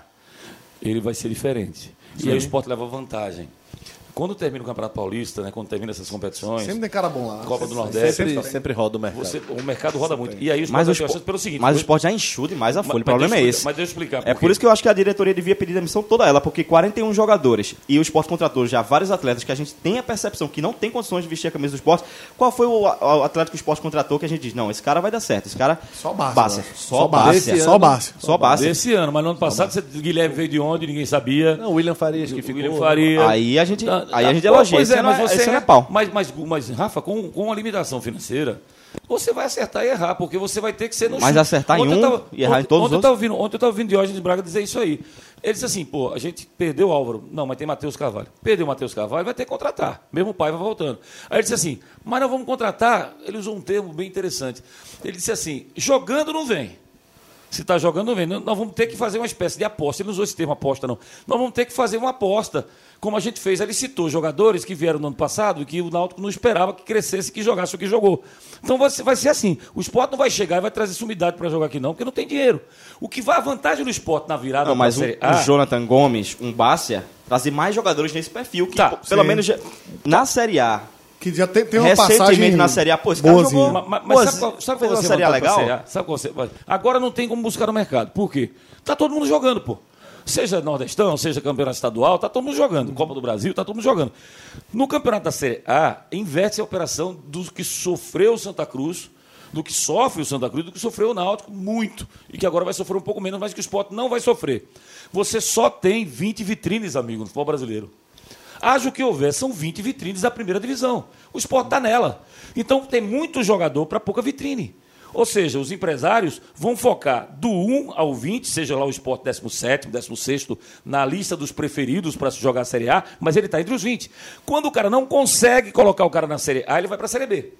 ele vai ser diferente. E aí o esporte leva vantagem. Quando termina o Campeonato Paulista, né, quando termina essas competições, Sempre tem cara bom lá. Copa do Nordeste, Sempre, sempre roda o mercado. você- o mercado roda muito. E aí o esporte Mas o, chance pelo seguinte. mas o Sport já enxuga demais a folha, mas- o problema é esse. Mas deixa eu explicar. É por isso que eu acho que a diretoria devia pedir demissão toda ela, porque 41 jogadores e o esporte contratou já vários atletas que a gente tem a percepção que não tem condições de vestir a camisa do esporte. Qual foi o, atleta que o esporte contratou que a gente diz, não, esse cara vai dar certo, esse cara. Só Bárcia, né? Só Bárcia. Bárcia. Só Bárcia. Só Bárcia. Desse ano, mas no ano passado você, Guilherme veio de onde, ninguém sabia. Não, o William Farias que ficou. William Faria. Aí a gente, Ah, aí a gente elogia. Pois esse é, mas é- você ano é pau. Mas, mas, mas Rafa, com, com a limitação financeira, você vai acertar e errar, porque você vai ter que ser no Mas chute. acertar em Ontem eu um tava- e errar em ontem- todos os ontem eu tava ouvindo, Ontem eu estava ouvindo Diógenes Braga dizer isso aí. Ele disse assim, pô, a gente perdeu o Álvaro. Não, mas tem Matheus Carvalho. Perdeu o Matheus Carvalho, vai ter que contratar. Mesmo o pai vai voltando. Aí ele disse assim, mas nós vamos contratar. Ele usou um termo bem interessante. Ele disse assim, jogando não vem. Se está jogando, não vem. Nós vamos ter que fazer uma espécie de aposta. Ele não usou esse termo aposta, não. Nós vamos ter que fazer uma aposta, como a gente fez. Ele citou jogadores que vieram no ano passado e que o Náutico não esperava que crescesse, que jogasse o que jogou. Então vai ser, vai ser assim. O esporte não vai chegar e vai trazer sumidade para jogar aqui, não, porque não tem dinheiro. O que vai a vantagem do esporte na virada Não, mas um, um Jonathan Gomes, um Bácia, trazer mais jogadores nesse perfil, que Tá, pô, pelo menos já- na Série A, Que já tem, tem uma recentemente passagem na Série A, pô, esse cara jogou- Mas, mas- sabe qual, sabe qual uma Série legal? Série A? Sabe qual você Agora não tem como buscar no mercado. Por quê? Tá todo mundo jogando, pô. Seja Nordestão, seja campeonato estadual, tá todo mundo jogando. Copa do Brasil, tá todo mundo jogando. No campeonato da Série A, inverte a operação do que sofreu o Santa Cruz do que sofre o Santa Cruz, do que sofreu o Náutico, muito. E que agora vai sofrer um pouco menos, mas que o esporte não vai sofrer. Você só tem 20 vitrines, amigo, no futebol brasileiro. Haja o que houver, são 20 vitrines da primeira divisão. O esporte está nela. Então tem muito jogador para pouca vitrine. Ou seja, os empresários vão focar do 1 ao 20, seja lá o esporte 17, 16, na lista dos preferidos para se jogar a Série A, mas ele está entre os 20. Quando o cara não consegue colocar o cara na Série A, ele vai para a Série B.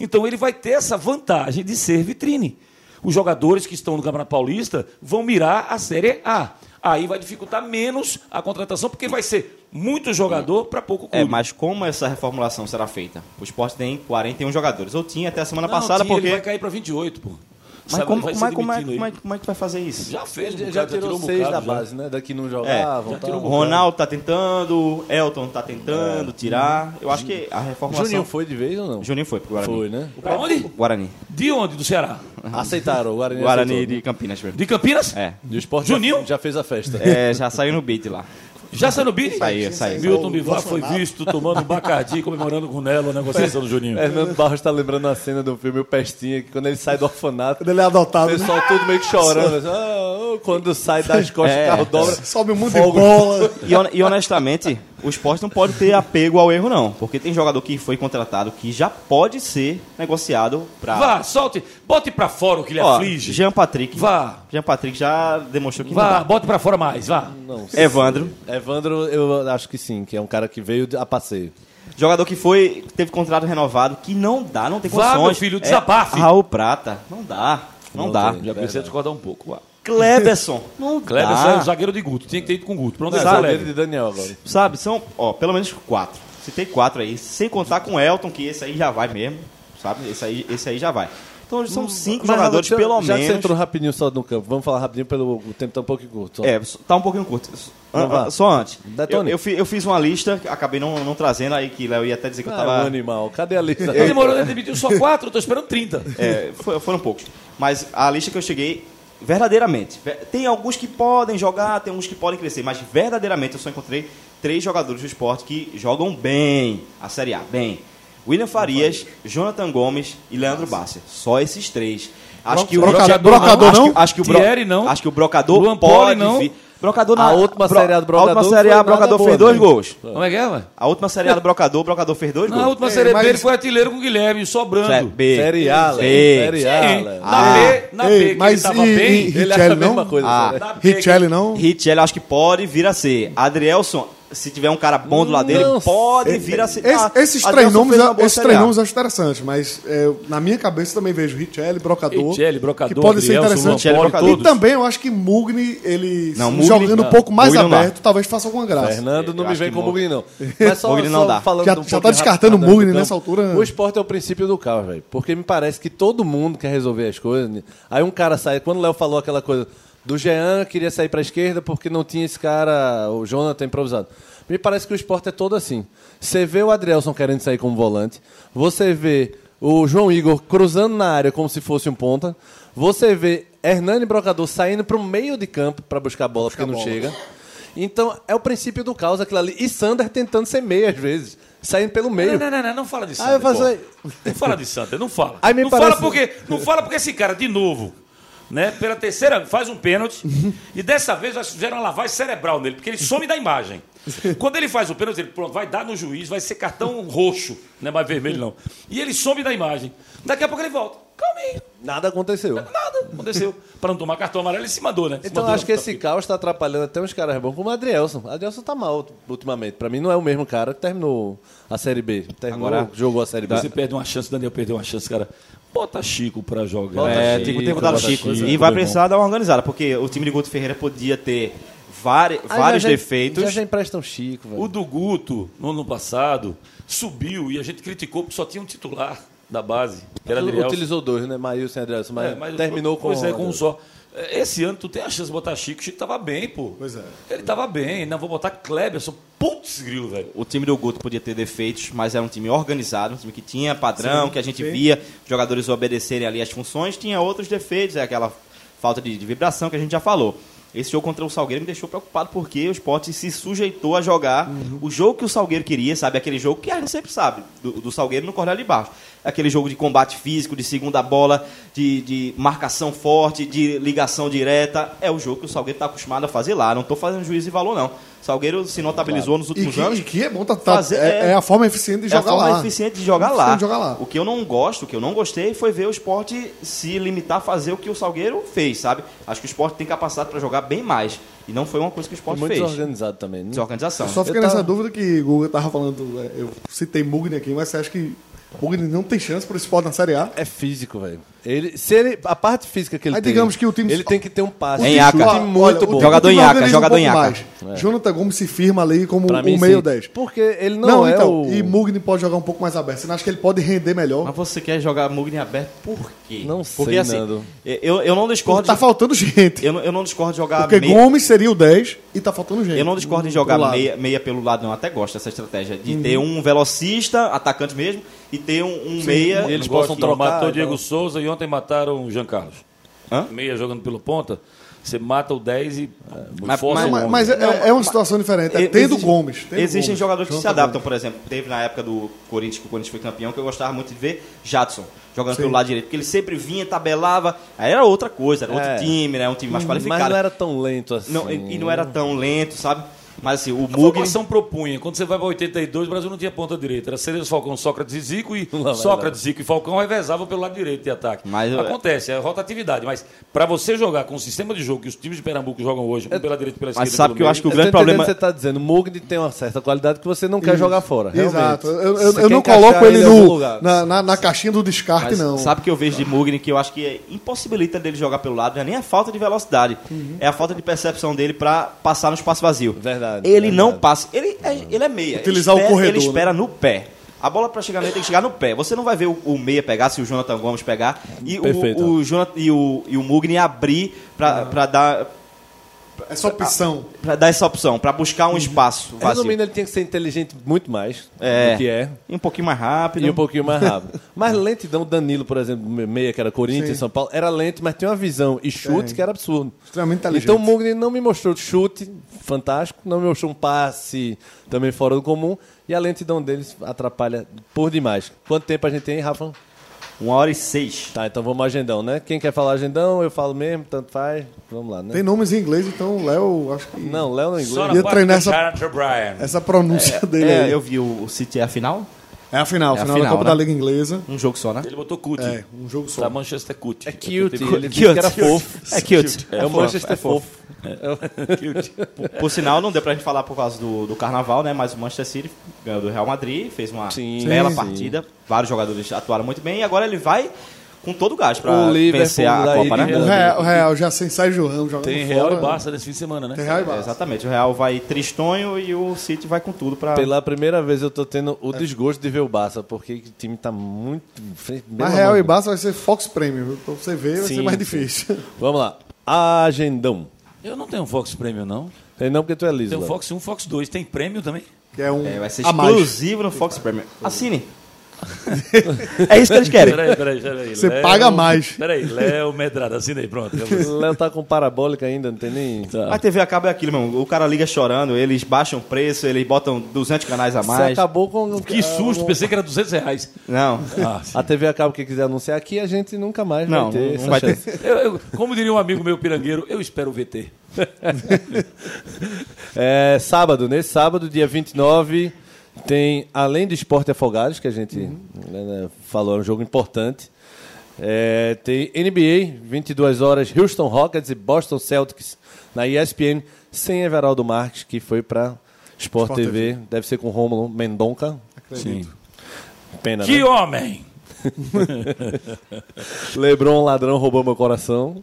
Então ele vai ter essa vantagem de ser vitrine. Os jogadores que estão no Campeonato Paulista vão mirar a Série A. Aí vai dificultar menos a contratação, porque vai ser muito jogador para pouco clube. É, mas como essa reformulação será feita? O esporte tem 41 jogadores. Ou tinha até a semana Não, passada, tinha, porque. Ele vai cair para 28, pô. Mas Sabe, como, vai como, é, como, é, como, é, é que vai fazer isso? Já fez, Já, um já bocado, tirou um seis da já. base, né? Daqui não É, jogavam. já tal. tirou um Ronaldo tá tentando, Elton tá tentando tirar. Eu acho que a reformulação. Juninho foi de vez ou não? Juninho foi pro Guarani. Foi, né? Pra onde? Guarani. De onde? Do Ceará? Aceitaram, o Guarani, Guarani aceitou. de Campinas mesmo. De Campinas? É. E o esporte Juninho? Já, já fez a festa. É, já saiu no beat lá. Já saiu no Bini? Saiu, saiu. Milton O Bivar foi visto tomando um bacardi, comemorando com o Nelo a negociação do Juninho. Fernando Barros tá lembrando a cena do filme O Pestinha, que quando ele sai do orfanato, Quando ele é o adotado, né? pessoal tudo meio que chorando. assim, "Ah, oh", quando sai das costas, É. o carro dobra. sobe um mundo Fogo. de bola. E, e honestamente, o esporte não pode ter apego ao erro, não. Porque tem jogador que foi contratado que já pode ser negociado pra. Vá, solte, bote pra fora o que lhe Ó, aflige. Jean Patrick. Vá. Jean Patrick já demonstrou que Vá, não dá. bote pra fora mais, vá. Não, Evandro. Evandro, eu acho que sim, que é um cara que veio a passeio. Jogador que foi, teve contrato renovado, que não dá, não tem Vá, condições. meu filho, desabafe. É, Raul Prata, não dá. Não, Não dá. tem. Já comecei a discordar um pouco. Vá. Kleberson, não Kleber dá. é o zagueiro de Guto, tinha que ter ido com Guto. Pra onde Não, ele é foi, zagueiro de Daniel agora. Sabe, são, ó, pelo menos quatro. Citei quatro aí, sem contar com o Elton, que esse aí já vai mesmo, sabe? Esse aí, esse aí já vai. Então são cinco Mas, jogadores, já, pelo já que você menos. entrou rapidinho só no campo, vamos falar rapidinho pelo o tempo tá um pouco curto. só. É, tá um pouquinho curto. Não, Ah, vá. ah, Só antes. Eu, eu, eu fiz uma lista, acabei não, não trazendo aí, que Léo ia até dizer que eu Ah, tava. um animal. Cadê a lista? Ele demorou, ele demitiu só quatro, eu tô esperando 30. É, foi- foram poucos. Mas a lista que eu cheguei, verdadeiramente. ver- Tem alguns que podem jogar, tem alguns que podem crescer, mas verdadeiramente eu só encontrei três jogadores do esporte que jogam bem a Série A. Bem. William Farias, Jonathan Gomes e Leandro Bárcia. Só esses três. Acho que o Brocador- brocador acho não? Que, acho que o bro- Thierry não? Acho que o brocador Luan pode não? vir. Brocador A última Série A do Brocador A última Série A, foi o Brocador fez dois né? gols. Como é que é, ué? A última Série A do Brocador, o Brocador fez dois Na gols. última Ei, Série B mas- ele foi artilheiro com o Guilherme, sobrando. Série B. Série A. B. Série A, Sim, na B, na Ei, B, que mas ele tava e- bem. e- Ele acha a mesma não? coisa. Ah. né? na Richelli não? Richelli acho que pode vir a ser. Adrielson, se tiver um cara bom do lado dele, Não, pode vir a ser. Esse- Ah, esses três nomes, esses três nomes acho interessantes, mas é, na minha cabeça também vejo Richelli, Brocador, Richelli, Brocador, que pode ser Adrielson, interessante. Poli, e todos. também eu acho que Mugni, ele Não, se Mugni- jogando um não. pouco mais Mugni aberto, talvez faça alguma graça. Fernando não Eu me vem com o Mugni- não. Mas só, Mugni não só dá. falando Já- um já tá descartando o Mugni nessa altura. O esporte é o princípio do caos, velho. Porque me parece que todo mundo quer resolver as coisas. Aí um cara sai. Quando o Léo falou aquela coisa do Jean, queria sair pra esquerda porque não tinha esse cara, o Jonathan improvisado. Me parece que o esporte é todo assim. Você vê o Adrielson querendo sair como volante. Você vê o João Igor cruzando na área como se fosse um ponta. Você vê Hernani Brocador saindo pro meio de campo para buscar a bola porque não chega. Então é o princípio do caos aquilo ali. E Sander tentando ser meio às vezes. Saindo pelo meio. Não, não, não, não, não fala de Ah, Santa. eu faço- Não fala de Santa, não fala. Aí me não parece- fala porque não fala porque esse cara de novo, né, pela terceira faz um pênalti e dessa vez nós fizeram uma lavagem cerebral nele, porque ele some da imagem. Quando ele faz o pênalti, ele pronto, vai dar no juiz, vai ser cartão roxo, não é mais vermelho não. E ele some da imagem. Daqui a pouco ele volta. Calminho. Nada aconteceu. Nada aconteceu. Para não tomar cartão amarelo, ele se mandou, né? Se Então mandou acho que esse caos está atrapalhando até uns caras bons como o Adrielson. O Adrielson tá mal ultimamente. Pra mim não é o mesmo cara que terminou a Série B. Terminou, Agora- jogou a Série B. Você perde uma chance, Daniel perdeu uma chance, cara. Bota Chico pra jogar. É, Chico, tem que ter botado bota Chico. Chico, E vai precisar dar uma organizada, porque o time de Guto Ferreira podia ter vari- Aí vários já- defeitos. Já já emprestam Chico, velho. O do Guto, no ano passado, subiu e a gente criticou porque só tinha um titular da base, que era Adriel. Utilizou dois, né? Maílson e Adrielson. Mas, É, mas terminou com... Pois é, com um só. É, Esse ano tu tem a chance de botar Chico. Chico tava bem, pô. Pois é. Ele tava bem. Não, vou botar Kleberson. Putz, grilo, velho. O time do Guto podia ter defeitos, mas era um time organizado, um time que tinha padrão, que a gente via os jogadores obedecerem ali as funções, tinha outros defeitos, é aquela falta de, de vibração que a gente já falou. Esse jogo contra o Salgueiro me deixou preocupado porque o esporte se sujeitou a jogar o jogo que o Salgueiro queria, sabe? Aquele jogo que a gente sempre sabe, do, do Salgueiro no Cordel de Baixo. Aquele jogo de combate físico, de segunda bola, de, de marcação forte, de ligação direta. É o jogo que o Salgueiro está acostumado a fazer lá. Não estou fazendo juízo de valor, não. O Salgueiro se notabilizou nos E últimos que, anos. e que é bom, tá, tá- Fazer- é, é- é a forma eficiente de É a jogar forma lá. eficiente de jogar Eficiente lá. de jogar lá. O que eu não gosto, o que eu não gostei, foi ver o esporte se limitar a fazer o que o Salgueiro fez, sabe? Acho que o esporte tem capacidade para jogar bem mais. E não foi uma coisa que o esporte Muito fez. desorganizado também. né? Desorganização. Eu só fiquei Eu nessa tava- dúvida que o Guga tava falando. é, Eu citei Mugni aqui, mas você acha que Mugni não tem chance pro esporte na Série A? É físico, velho. Ele, se ele, a parte física que ele Aí tem. digamos que o time- Ele tem que ter um passe. Em Iaca. Olha, muito o bom. Jogador em Iaca, jogador um em Iaca. mais. Jonathan Gomes se firma ali como Pra o meio sim. 10. Porque ele não, Não, é então. o... E Mugni pode jogar um pouco mais aberto. Você não acha que ele pode render melhor? Mas você quer jogar Mugni aberto por quê? Não Porque sei, assim, Nando. eu, eu não discordo. Tá de- faltando gente. eu, não- eu não discordo de jogar Porque meia- Gomes seria o 10 e tá faltando gente. Eu não discordo em Do jogar meia, meia pelo lado, não. Eu até gosto dessa estratégia. De Uhum. ter um velocista, atacante mesmo, e ter um, um meia. E eles possam trocar, Matou então. Diego Souza e ontem mataram o Jean Carlos. Hã? Meia jogando pelo ponta, você mata o 10 e Mas- força mas, 11. mas é, é uma situação diferente. É tendo existe- Gomes. tendo Existem Gomes. jogadores que se adaptam, por exemplo. Teve na época do Corinthians, que o Corinthians foi campeão, que eu gostava muito de ver Jadson jogando Sim. pelo lado direito. Porque ele sempre vinha, tabelava. Aí era outra coisa, era outro É. time, né? Um time mais qualificado. Mas não era tão lento assim. Não, e, e não era tão lento, sabe? Mas assim, o A Mugni. formação propunha. Quando você vai para 82, o Brasil não tinha ponta direita. Era Cerezo, Falcão, Sócrates e Zico. E Lá Sócrates, Zico e Falcão revezavam pelo lado direito de ataque. Mas, Acontece, é rotatividade. Mas para você jogar com o sistema de jogo que os times de Pernambuco jogam hoje, um pela direita e pela Mas esquerda. sabe pelo que eu meio, acho que o grande problema. o que você tá dizendo. O Mugni tem uma certa qualidade que você não quer jogar fora. realmente. Exato. Eu, eu- eu não coloco ele no, na, na, na caixinha do descarte, Mas não. sabe o que eu vejo de Mugni que eu acho que é, impossibilita dele jogar pelo lado, não é nem a falta de velocidade, Uhum. é a falta de percepção dele pra passar no espaço vazio. Verdade, Ele verdade. não passa, ele é, ele é meia. Utilizar o ele espera, corredor, Ele né? espera no pé. A bola pra chegar nele tem que chegar no pé. Você não vai ver o, o meia pegar se o Jonathan Gomes pegar e Perfeito. o, o Jonathan e o, e o Mugni abrir pra, pra dar Essa opção. para dar essa opção, pra buscar um espaço vazio. Resumindo, ele tinha que ser inteligente muito mais É. do que é. E um pouquinho mais rápido. E um pouquinho mais rápido. Mas lentidão, Danilo, por exemplo, meia que era Corinthians, Sim. São Paulo, era lento, mas tinha uma visão e chute que era absurdo. Extremamente inteligente. Então o Mugni não me mostrou chute fantástico, não me mostrou um passe também fora do comum, e a lentidão deles atrapalha por demais. Quanto tempo a gente tem, Rafa? Uma hora e seis. Tá, então vamos ao agendão, né? Quem quer falar agendão, eu falo mesmo, tanto faz. Vamos lá, né? Tem nomes em inglês, então Léo, acho que. Não, Léo não é Só inglês. na Ia treinar essa-. Essa pronúncia dele É, aí. eu vi o, o City é a final? É a final, É a final, da final, Copa né? da Liga Inglesa. Um jogo só, né? Ele botou Cut. É, um jogo só. Da Manchester Cut. É cute, ele Cute. disse que era fofo. É cute. É o Manchester fofo. Por sinal, não deu pra gente falar por causa do, do carnaval, né? Mas o Manchester City ganhou do Real Madrid, fez uma Sim, bela sim. partida. Vários jogadores atuaram muito bem e agora ele vai com todo o gás pra O Liverpool vencer a, a Copa, né? O Real, o Real já sem Sérgio Ramos jogando Tem fora. Real e Barça nesse fim de semana, né? Tem Real e É, Barça. exatamente. O Real vai tristonho e o City vai com tudo pra. Pela primeira vez eu tô tendo É. o desgosto de ver o Barça, porque o time tá muito. Mas Real e. Barça vai ser Fox Premium. Pra você ver, vai Sim, ser mais sim. difícil. Vamos lá. Agendão. Eu não tenho Fox Premium, não. Tem não porque tu é liso. Tem o. Fox 1, Fox 2. Tem prêmio também? Que é um É, vai ser a mais. exclusivo no Fox Premier. Assine. É isso que eles querem. Peraí, peraí, peraí. Você Léo- paga mais. Peraí, Léo Medrada, assina aí, pronto. O Léo tá com parabólica ainda, não tem nem. Mas TV acaba é aquilo, meu. O cara liga chorando, eles baixam o preço, eles botam 200 canais a Você mais. acabou com. Que susto, pensei que era 200 reais. Não. Ah. A TV acaba que quiser anunciar aqui, a gente nunca mais Não, vai ter não essa vai ter. Eu- eu- como diria um amigo meu pirangueiro, eu espero o VT. É, sábado, nesse sábado, dia 29, tem, além do Esporte Afogados, que a gente né, né, falou, é um jogo importante, é, tem NBA, 22 horas, Houston Rockets e Boston Celtics na ESPN, sem Everaldo Marques, que foi para Sport, Sport TV. Deve ser com Rômulo Mendonca. Sim. Pena, Que né? homem! Lebron Ladrão roubou meu coração.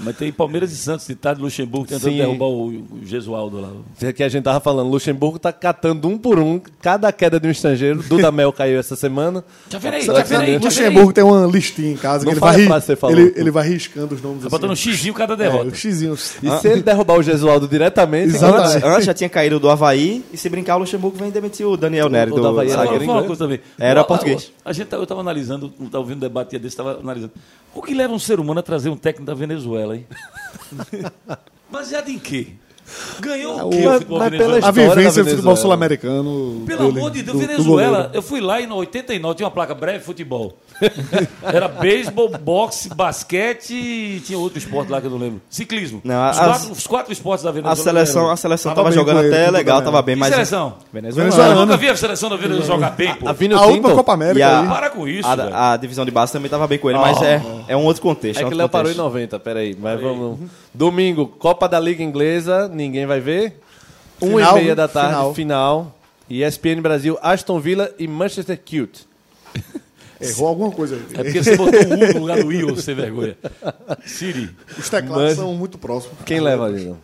Mas tem Palmeiras e Santos de tarde, Luxemburgo tentando Sim. derrubar o, o Gesualdo lá. que a gente tava falando, Luxemburgo tá catando um por um cada queda de um estrangeiro. Dudamel caiu essa semana. Já vem aí. Luxemburgo tem uma listinha em casa Não que ele vai, a você falou. ele, ele vai riscando os nomes Tá botando um assim. xizinho cada É, derrota. os xizinhos. E se ele derrubar o Gesualdo diretamente, Exatamente. Antes, antes já tinha caído do Havaí e se brincar o Luxemburgo vem demitir o Daniel Nery o do, do Havaí era Eu- português. A, gente tá- eu estava analisando, estava ouvindo um debate desse, estava analisando. O que leva um ser humano a trazer um técnico da Venezuela, hein? Baseado em quê? Ganhou Ah, o quê mas venezuelano? pela A vivência do futebol sul-americano. Pelo dele, amor de Deus, do- do Venezuela, goleiro. eu fui lá em 89, tinha uma placa breve futebol. Era beisebol, boxe, basquete e tinha outro esporte lá que eu não lembro. Ciclismo. Não, os, as- quatro, os quatro esportes da A Venezuela. seleção, eram- a seleção Tava tava, jogando até legal, tava bem, Que mas. seleção? Venezuela. Eu Venezuela. nunca vi a seleção da Venezuela jogar bem, pô. A Vino A última? Copa América a- aí. Para com isso. A, a divisão de base também tava bem com ele, mas é, é um outro contexto. É que outro o Léo parou em contexto. 90, peraí. Mas vamos. Domingo, Copa da Liga Inglesa, ninguém vai ver. Uma Final, e meia da tarde, final. final. E ESPN Brasil, Aston Villa e Manchester Cute. Errou alguma coisa É aí. porque você botou um U no lugar do I, ô, sem vergonha. Siri. Os teclados Mas- são muito próximos. Quem leva ali?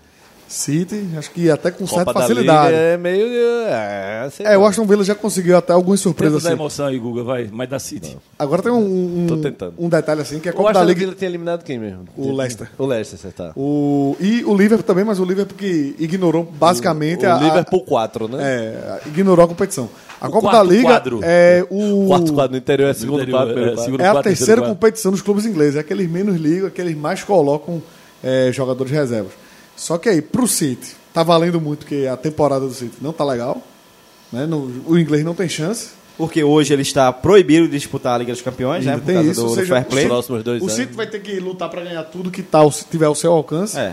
City, acho que até com Copa certa da facilidade. Liga É, é meio. É, sei o. Aston Villa já conseguiu até algumas Tenta surpresas dar assim. emoção aí, Guga, vai. Mas da City. Agora tem um, Tô um, tentando. um detalhe assim, que a O Copa da Liga... Villa tinha eliminado quem mesmo? O Leicester. O Leicester, você tá. O, e o Liverpool também, mas o Liverpool que ignorou basicamente o a, a- Liverpool 4, né? é, ignorou a competição. A O Copa da Liga quadro. é o Quarto quadro no interior é segundo interior, quadro. é, quadro. segundo é a terceira competição dos clubes ingleses. É que eles menos ligam, é que eles mais colocam é, jogadores reservas. Só que aí, pro City, tá valendo muito, porque a temporada do City não tá legal. Né? No- o inglês não tem chance. Porque hoje ele está proibido de disputar a Liga dos Campeões, né? Ainda Por tem causa isso, do, do seja, fair play. Os próximos dois O anos. City vai ter que lutar para ganhar tudo que tá, ao- tiver ao seu alcance. É.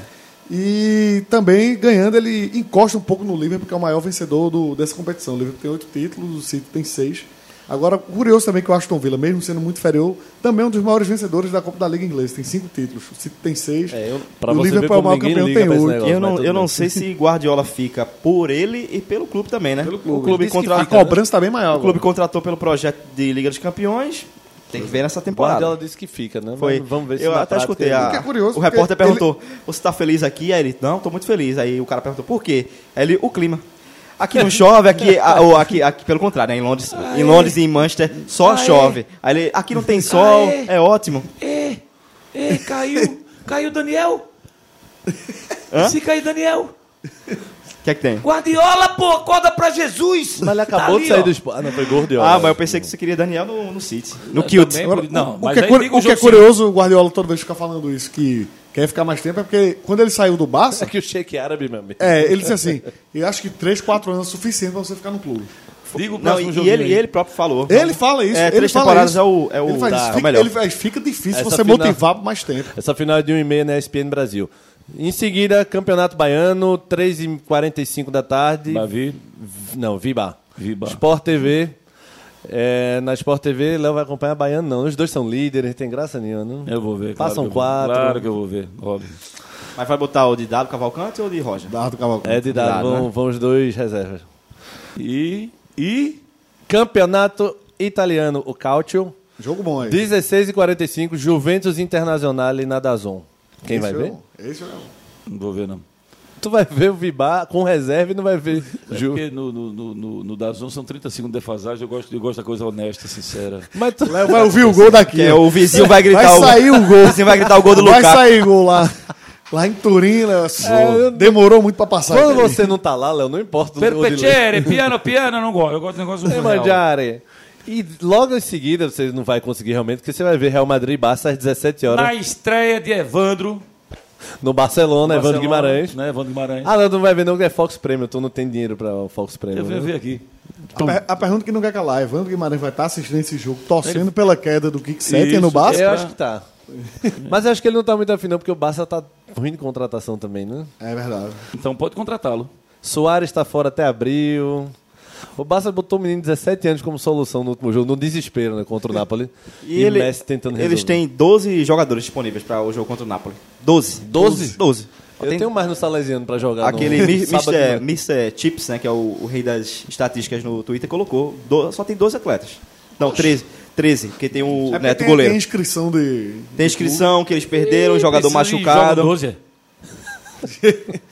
E também ganhando, ele encosta um pouco no Liverpool, que é o maior vencedor do- dessa competição. O Liverpool tem oito títulos, o City tem seis. Agora, curioso também que o Aston Villa, mesmo sendo muito inferior, também é um dos maiores vencedores da Copa da Liga Inglesa. Tem cinco títulos. O City tem seis. É, eu, o Liverpool é o maior campeão, tem oito. Eu não, eu não sei se Guardiola fica por ele e pelo clube também, né? Pelo O clube. clube, Diz que contra... A cobrança tá bem maior. o clube agora. contratou pelo projeto de Liga dos Campeões. Tem que ver nessa temporada. Guardiola disse que fica, né? Foi. Vamos ver se eu na até escutei. ele- A, é curioso, o repórter ele- perguntou: Você tá feliz aqui? Aí ele: Não, tô muito feliz. Aí o cara perguntou: Por quê? Aí ele: O clima. Aqui não chove, aqui, ah, ou aqui, aqui, pelo contrário, né? em Londres, em Londres e em Manchester só chove. Aí ele: Aqui não tem sol, Aê. é ótimo. Ê, ê, caiu. caiu Daniel. Hã? Se cair Daniel. O que é que tem? Guardiola, pô, acorda pra Jesus. Mas ele acabou Tá de ali, sair ó. do esporte. Ah, não, foi Guardiola. Ah, mas eu pensei que você queria Daniel no, no City. No Kilt. Não, o, mas que é, o o que é curioso, o Guardiola toda vez fica falando isso, que quer ficar mais tempo, é porque quando ele saiu do Barça, É que o Sheik árabe, meu amigo. é, ele disse assim, eu acho que 3, 4 anos é suficiente pra você ficar no clube. Diga o Não, próximo e, jogo. e ele, e ele próprio falou. Ele fala isso. É, ele três temporadas isso. é o, é o, ele faz, tá, é fica, melhor. ele faz, fica difícil Essa você final- motivar por mais tempo. Essa final é de 1 e meia na ESPN Brasil. Em seguida, Campeonato Baiano, 3h45 da tarde. Bavi. Não, Viba. Viba. Sport TV. É, na Sport TV, Léo vai acompanhar Baiano, não. Os dois são líderes, tem graça nenhuma, não? Eu vou ver. Passam claro eu vou- quatro. Claro que eu vou ver, óbvio. Mas vai botar o de Dado Cavalcante ou de Roger? Dardo Cavalcante. É de dado, Dado, vão, né? vão os dois reservas. E. E. Campeonato Italiano, o Calcio. Jogo bom aí. 16 e 45 Juventus Internazionale na Dazon. Quem Esse vai é ver? Esse é bom. Não vou ver, não. Tu vai ver o Vibar com reserva e não vai ver É Ju. porque no, no, no, no, no Dazon são 30 segundos de defasagem. Eu gosto, eu gosto da coisa honesta, sincera. Mas tu... Léo vai ouvir o gol daqui. É, o vizinho vai gritar Vai o sair o gol. O vizinho vai gritar o gol do Vai Lukaku. sair gol lá. Lá em Turim, Léo. eu- Demorou muito pra passar. Quando aquele. você não tá lá, Léo, não importa o piacere, piano, piano, eu não gosto. Eu gosto de negócio É real. E logo em seguida, você não vai conseguir realmente, porque você vai ver Real Madrid e Barça às 17 horas Na estreia de Evandro. No Barcelona, Evandro Guimarães. Né, Evandro Guimarães. Ah, não, tu não vai ver não, que é Fox Premium, tu não tem dinheiro pra o Fox Premium. eu vou né? ver aqui. A, per- a pergunta que não quer calar. Evandro Guimarães vai estar assistindo esse jogo, torcendo pela queda do Kick no Barça. Eu acho que tá. Mas eu acho que ele não tá muito afim, não, porque o Barça tá ruim de contratação também, né? É verdade. Então pode contratá-lo. Soares tá fora até abril. O Barça botou o menino de 17 anos como solução no último jogo, no desespero, né, contra o Napoli. E, ele, Messi tentando resolver. eles têm 12 jogadores disponíveis para o jogo contra o Napoli. 12. 12? 12. Eu Tem tenho mais no Salesiano pra jogar aquele no Mr. Chips, né, que é o, o rei das estatísticas no Twitter, colocou. do- só tem 12 atletas. Não, 13. 13, porque tem o É Neto tem, goleiro. tem inscrição de. Tem inscrição que eles perderam, Ih, jogador machucado. Joga 12, é?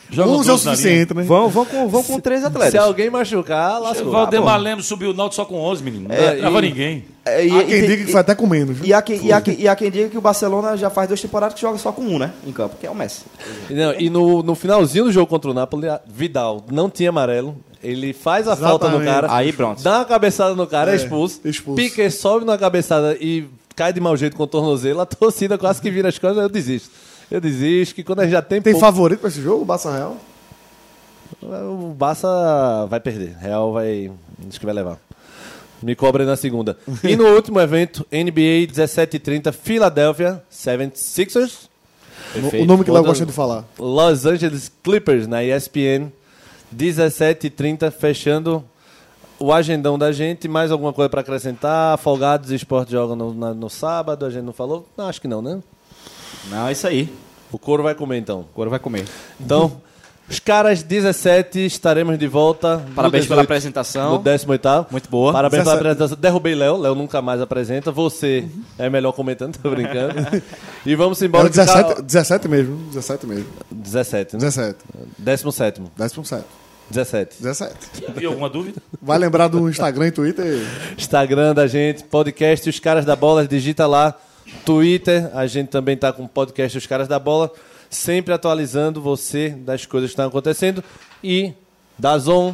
Joga 11 é o 12 na linha. suficiente, né? Vão, vão, com, vão com 13 atletas. Se alguém machucar, O lascou. Valdemar Lemos subiu o Náutico só com 11, menino. Não É, leva e- ninguém. É, e, Há e quem tem- diga que foi até com menos. viu? e há quem, e, há quem, e há quem diga que o Barcelona já faz duas temporadas que joga só com um, né? Em campo, que é o Messi. Não, e no, no finalzinho do jogo contra o Napoli, Vidal não tinha amarelo. Ele faz a falta no Exatamente. cara. Aí pronto. Dá uma cabeçada no cara, é, É, expulso. expulso. Piquet sobe na cabeçada e cai de mau jeito com o tornozelo. A torcida quase que vira as costas, eu desisto. Eu desisto que quando a gente já tem, Tem pouco, favorito pra esse jogo, o Barça Real? o Barça vai perder. Real vai. Acho que vai levar. Me cobre na segunda. E no último evento, NBA 1730, Philadelphia 76ers. O nome que Léo Outra- gosta de falar. Los Angeles Clippers na ESPN 17h30, fechando o agendão da gente. Mais alguma coisa para acrescentar? Folgados e Esporte jogam no, no sábado, a gente não falou? Não, acho que não, né? Não, é isso aí. O couro vai comer então. Agora vai comer. Então, os caras 17 estaremos de volta. Parabéns pela 18, apresentação. No 18 Muito boa. Parabéns pela 17. apresentação. Derrubei Léo, Léo nunca mais apresenta. Você é melhor comentando, tô brincando. e vamos embora. Era que o cara- 17, 17 mesmo. 17 mesmo. 17, né? 17. 17. 17. 17. 17. Tem alguma dúvida? Vai lembrar do Instagram e Twitter? Instagram da gente, podcast Os Caras da Bola, digita lá. Twitter, a gente também tá com o podcast Os Caras da Bola, sempre atualizando você das coisas que estão acontecendo. E Dazon,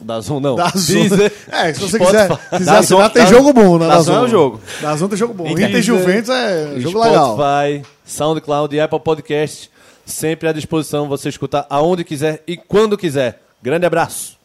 Dazon não, Da Deezer, É, se você Spotify. quiser, quiser Dazon- assinar, tem Dazon- jogo bom, né? Dazon é o jogo. Dazon tem jogo bom. Inter e Juventus é jogo legal. Spotify, SoundCloud e Apple Podcast, sempre à disposição você escutar aonde quiser e quando quiser. Grande abraço.